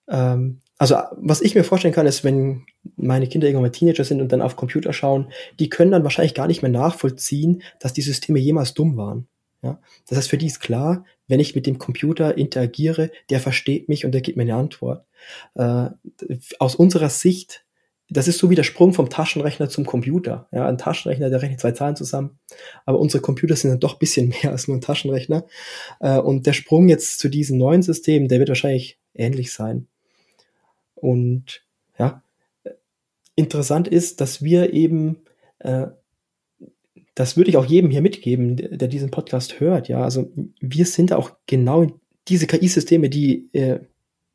ähm, also was ich mir vorstellen kann, ist, wenn meine Kinder irgendwann mal Teenager sind und dann auf Computer schauen, die können dann wahrscheinlich gar nicht mehr nachvollziehen, dass die Systeme jemals dumm waren. Ja? Das heißt, für die ist klar, wenn ich mit dem Computer interagiere, der versteht mich und der gibt mir eine Antwort. Äh, aus unserer Sicht, das ist so wie der Sprung vom Taschenrechner zum Computer. Ja, ein Taschenrechner, der rechnet zwei Zahlen zusammen, aber unsere Computer sind dann doch bisschen mehr als nur ein Taschenrechner. Äh, und der Sprung jetzt zu diesem neuen System, der wird wahrscheinlich ähnlich sein. Und ja, interessant ist, dass wir eben, äh, das würde ich auch jedem hier mitgeben, der diesen Podcast hört, ja, also wir sind auch genau diese KI-Systeme, die äh,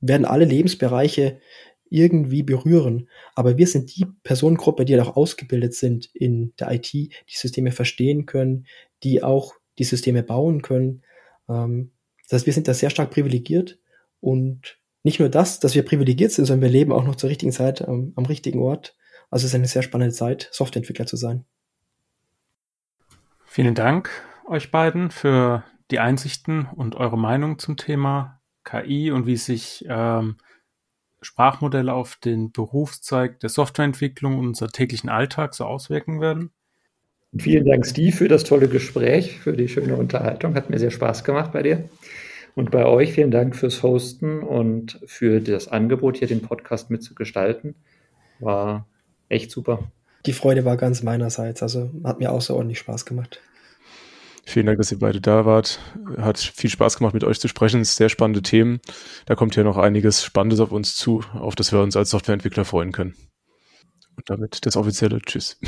werden alle Lebensbereiche irgendwie berühren. Aber wir sind die Personengruppe, die auch ausgebildet sind in der IT, die Systeme verstehen können, die auch die Systeme bauen können. Ähm, das heißt, wir sind da sehr stark privilegiert und nicht nur das, dass wir privilegiert sind, sondern wir leben auch noch zur richtigen Zeit ähm, am richtigen Ort. Also es ist eine sehr spannende Zeit, Softwareentwickler zu sein. Vielen Dank euch beiden für die Einsichten und eure Meinung zum Thema KI und wie sich ähm, Sprachmodelle auf den Berufszweig der Softwareentwicklung und unser täglichen Alltag so auswirken werden. Vielen Dank, Steve, für das tolle Gespräch, für die schöne Unterhaltung. Hat mir sehr Spaß gemacht bei dir. Und bei euch vielen Dank fürs Hosten und für das Angebot, hier den Podcast mitzugestalten. War echt super. Die Freude war ganz meinerseits. Also hat mir außerordentlich Spaß gemacht. Vielen Dank, dass ihr beide da wart. Hat viel Spaß gemacht, mit euch zu sprechen. Sehr spannende Themen. Da kommt ja noch einiges Spannendes auf uns zu, auf das wir uns als Softwareentwickler freuen können. Und damit das offizielle Tschüss.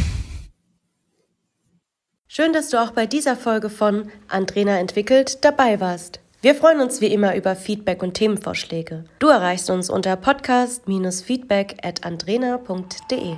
Schön, dass du auch bei dieser Folge von Andrena entwickelt dabei warst. Wir freuen uns wie immer über Feedback und Themenvorschläge. Du erreichst uns unter podcast-feedback at andrena.de.